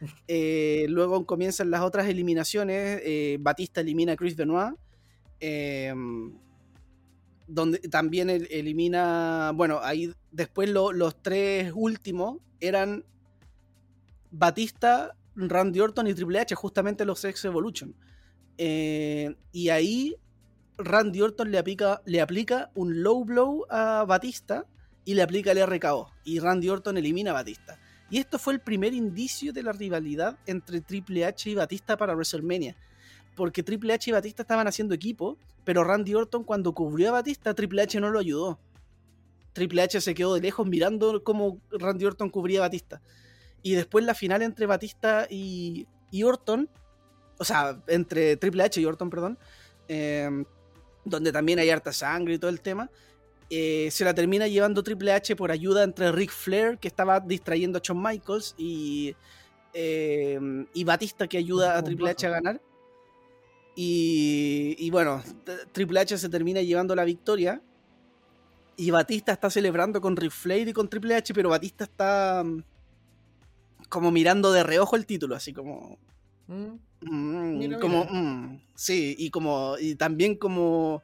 luego comienzan las otras eliminaciones. Batista elimina a Chris Benoit donde también elimina, bueno, ahí después los tres últimos eran Batista, Randy Orton y Triple H, justamente los X Evolution. Eh, y ahí Randy Orton le aplica, le aplica un low blow a Batista y le aplica el RKO. Y Randy Orton elimina a Batista. Y esto fue el primer indicio de la rivalidad entre Triple H y Batista para WrestleMania porque Triple H y Batista estaban haciendo equipo, pero Randy Orton cuando cubrió a Batista, Triple H no lo ayudó. Triple H se quedó de lejos mirando cómo Randy Orton cubría a Batista. Y después la final entre Batista y, Orton, o sea, entre Triple H y Orton, perdón, em, donde también hay harta sangre y todo el tema, eh, se la termina llevando Triple H por ayuda entre Ric Flair, que estaba distrayendo a Shawn Michaels, y, em, y Batista, que ayuda a Triple H a ganar. Y, bueno, Triple H se termina llevando la victoria. Y Batista está celebrando con Ric Flair y con Triple H, pero Batista está mm, como mirando de reojo el título, así como. Mm. Mm, como. sí, y como. Y también como.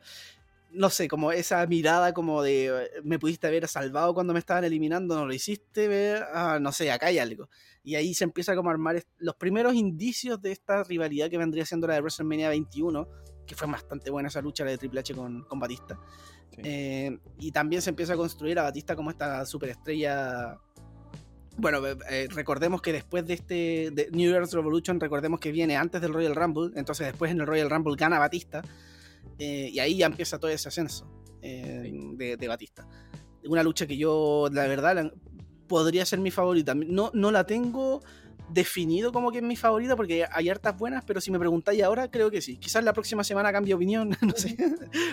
No sé, como esa mirada como de. Me pudiste haber salvado cuando me estaban eliminando, no lo hiciste, ah, no sé, acá hay algo. Y ahí se empieza como a armar los primeros indicios de esta rivalidad que vendría siendo la de WrestleMania 21, que fue bastante buena esa lucha, la de Triple H con, con Batista. Eh, y también se empieza a construir a Batista como esta superestrella. Bueno, eh, eh, recordemos que después de este de New Year's Revolution, recordemos que viene antes del Royal Rumble, entonces después en el Royal Rumble gana Batista, y ahí ya empieza todo ese ascenso de, de Batista una lucha que yo, la verdad, podría ser mi favorita. No, no la tengo definido como que es mi favorita porque hay hartas buenas, pero si me preguntáis ahora, creo que sí. Quizás la próxima semana cambie opinión, no sé.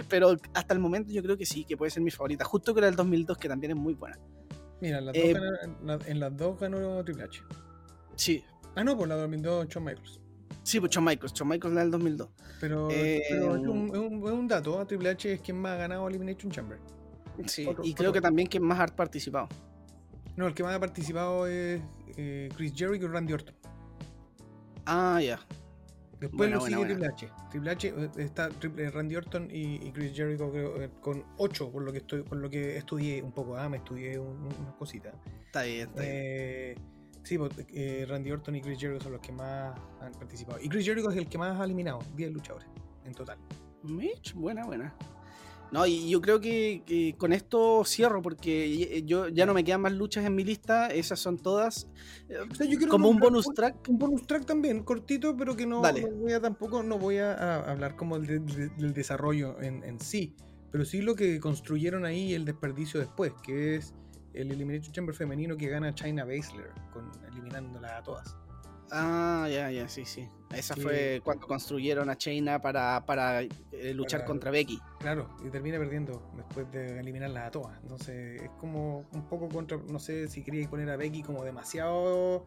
pero hasta el momento yo creo que sí, que puede ser mi favorita. Justo que era el 2002, que también es muy buena. Mira, las eh, en, las dos ganó Triple H. Sí. Ah, no, por la 2002 Shawn Michaels. Sí, pues. Shawn Michaels la del 2002. Pero, eh, es, un, un, dato. Triple H es quien más ha ganado Elimination Chamber. Sí, y creo que también quien más ha participado. No, el que más ha participado es eh, Chris Jericho y Randy Orton. Ah, ya. Después lo sigue Triple H. Triple H eh, está eh, Randy Orton y, Chris Jericho con 8 por lo que estoy, por lo que estudié un poco. Ah, me estudié unas cositas. Está bien, está bien. Sí, pues, Randy Orton y Chris Jericho son los que más han participado. Y Chris Jericho es el que más ha eliminado, 10 luchadores en total. Mitch, buena, buena. No, y yo creo que, con esto cierro porque yo ya no me quedan más luchas en mi lista, esas son todas como un bonus track. Un bonus track también, cortito, pero que no, voy a tampoco, no voy a, hablar como del desarrollo en, sí, pero sí lo que construyeron ahí el desperdicio después, que es el Elimination Chamber femenino que gana China Baszler, con, eliminándola a todas. Ah, ya, ya, sí, sí. Esa fue cuando construyeron a Chaina para, para eh, luchar contra Becky. Claro, y termina perdiendo después de eliminarla a todas. Entonces es como un poco contra, no sé si queríais poner a Becky como demasiado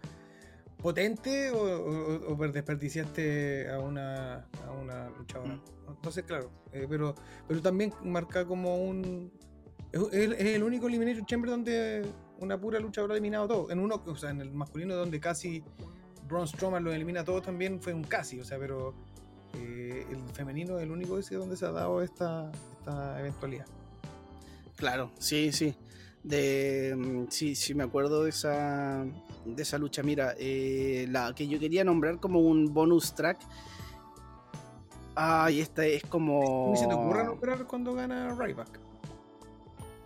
potente o, desperdiciaste a una, a una luchadora. Mm. Entonces, claro, eh, pero, pero también marca como un... Es, el único Elimination Chamber donde una pura luchadora ha eliminado todo. En uno, o sea, en el masculino donde casi Braun Strowman lo elimina todo también fue un casi, o sea, pero eh, el femenino es el único ese donde se ha dado esta, esta eventualidad. Claro, sí, sí. De, mm, sí, sí, me acuerdo de esa, de esa lucha. Mira, eh, la que yo quería nombrar como un bonus track. Ay, esta es como. ¿Ni se te ocurre nombrar cuando gana Ryback?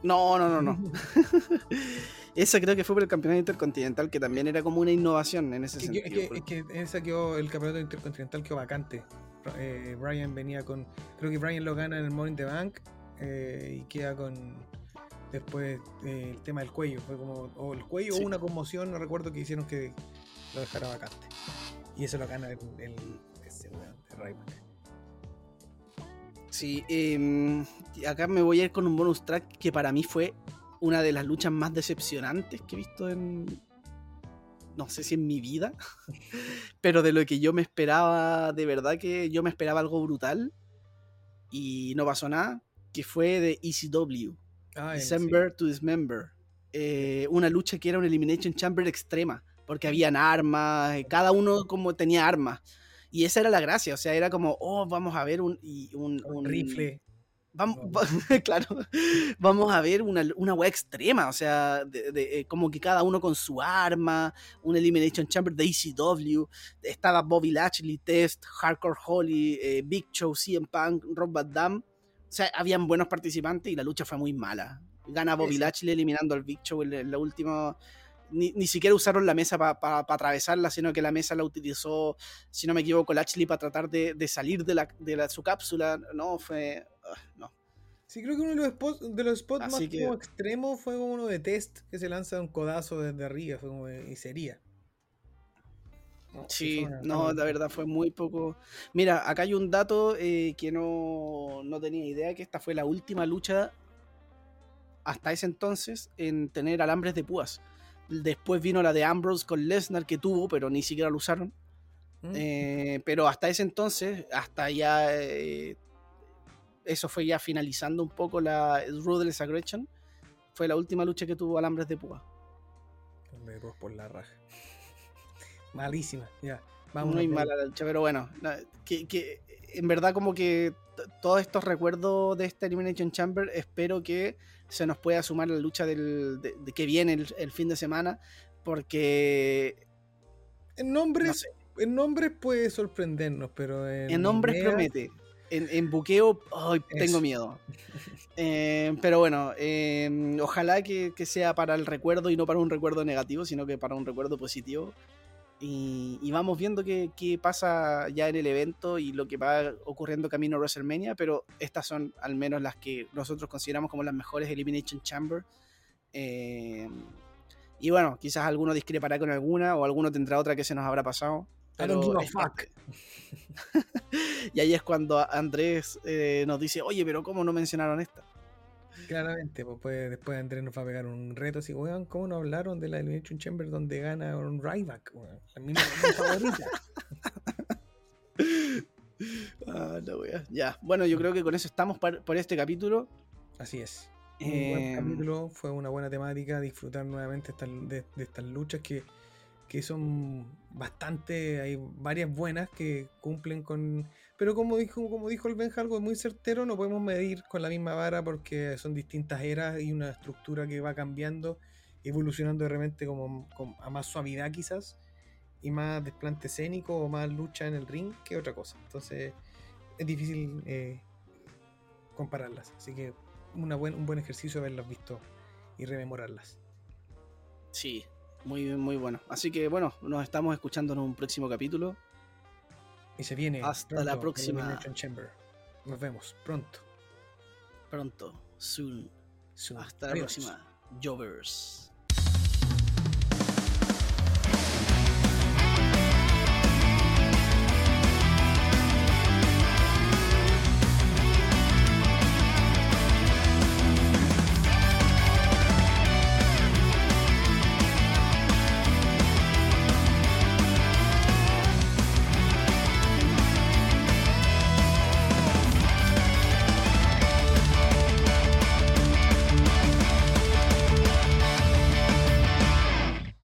No, no, no, no. Esa creo que fue por el campeonato intercontinental, que también era como una innovación en ese sentido. Es que, esa quedó, el campeonato intercontinental quedó vacante. Eh, Brian venía con. Creo que Brian lo gana en el Morning the Bank eh, y queda con. Después eh, el tema del cuello. Fue como. O el cuello o una conmoción, no recuerdo que hicieron que lo dejara vacante. Y eso lo gana el, el ese. Sí, em, acá me voy a ir con un bonus track que para mí fue una de las luchas más decepcionantes que he visto en. No sé si en mi vida, pero de lo que yo me esperaba, de verdad que yo me esperaba algo brutal y no pasó nada, que fue de ECW, Ah, December to Dismember. Eh, una lucha que era una Elimination Chamber extrema, porque habían armas, eh, cada uno como tenía armas. Y esa era la gracia, o sea, era como, oh, vamos a ver un, y un, sí. Un un- rifle. Vamos, No. va- claro, vamos a ver una, una wea extrema, o sea, de- de- eh, como que cada uno con su arma, un Elimination Chamber de ECW, estaba Bobby Lashley, Test, Hardcore Holly, eh, Big Show, CM Punk, Rob Van Dam, o sea, habían buenos participantes y la lucha fue muy mala. Gana Bobby Sí. Lashley eliminando al Big Show en la última... Ni, ni siquiera usaron la mesa para atravesarla, sino que la mesa la utilizó, si no me equivoco, Lashley para tratar de, de salir de, la, de la- su cápsula. No, fue... ah, no. Sí, creo que uno de los spots, de los spots más que- como extremos fue como uno de test que se lanza un codazo desde arriba, fue como de- y sería. No, Sí, no, la verdad fue muy poco. Mira, acá hay un dato eh, que no, no tenía idea, que esta fue la última lucha hasta ese entonces en tener alambres de púas. Después vino la de Ambrose con Lesnar que tuvo, pero ni siquiera lo usaron. ¿Mm? Eh, pero hasta ese entonces, hasta ya... eh, eso fue ya finalizando un poco la Ruthless Aggression. Fue la última lucha que tuvo alambres de púa. Me por la raja. Malísima, ya. Vamos Muy mala la lucha, pero bueno, que, que en verdad como que todos estos recuerdos de esta Elimination Chamber espero que se nos pueda sumar la lucha del, de, de que viene el, el fin de semana, porque En nombres, no sé, en nombres puede sorprendernos, pero en, en nombres ideas- promete, en, en buqueo ay, tengo miedo. Eh, pero bueno, eh, ojalá que, que sea para el recuerdo y no para un recuerdo negativo, sino que para un recuerdo positivo. Y, y vamos viendo qué, qué pasa ya en el evento y lo que va ocurriendo camino a WrestleMania, pero estas son al menos las que nosotros consideramos como las mejores Elimination Chamber. Eh, y bueno, quizás alguno discrepará con alguna o alguno tendrá otra que se nos habrá pasado. I don't pero give a es- fuck. y ahí es cuando Andrés eh, nos dice, oye, pero ¿cómo no mencionaron esta? Claramente, pues, pues, después Andrés nos va a pegar un reto así, weón, ¿cómo no hablaron de la Elimination Chamber donde gana un Ryback? weón? La misma mi favorita. Ah, la wea. Ya, bueno, yo creo que con eso estamos par- por este capítulo. Así es. Un buen Eh, capítulo, fue una buena temática, disfrutar nuevamente de, de estas luchas que, que son bastante, hay varias buenas que cumplen con... Pero como dijo, como dijo el Benja, algo muy certero, no podemos medir con la misma vara porque son distintas eras y una estructura que va cambiando, evolucionando de repente como, a más suavidad quizás, y más desplante escénico o más lucha en el ring que otra cosa. Entonces es difícil eh, compararlas. Así que una buen, un buen ejercicio haberlas visto y rememorarlas. sí, muy, muy bueno. Así que bueno, nos estamos escuchando en un próximo capítulo. Y se viene. Hasta la próxima. Chamber. Nos vemos pronto. Pronto, soon. Soon. Hasta la próxima. Jovers.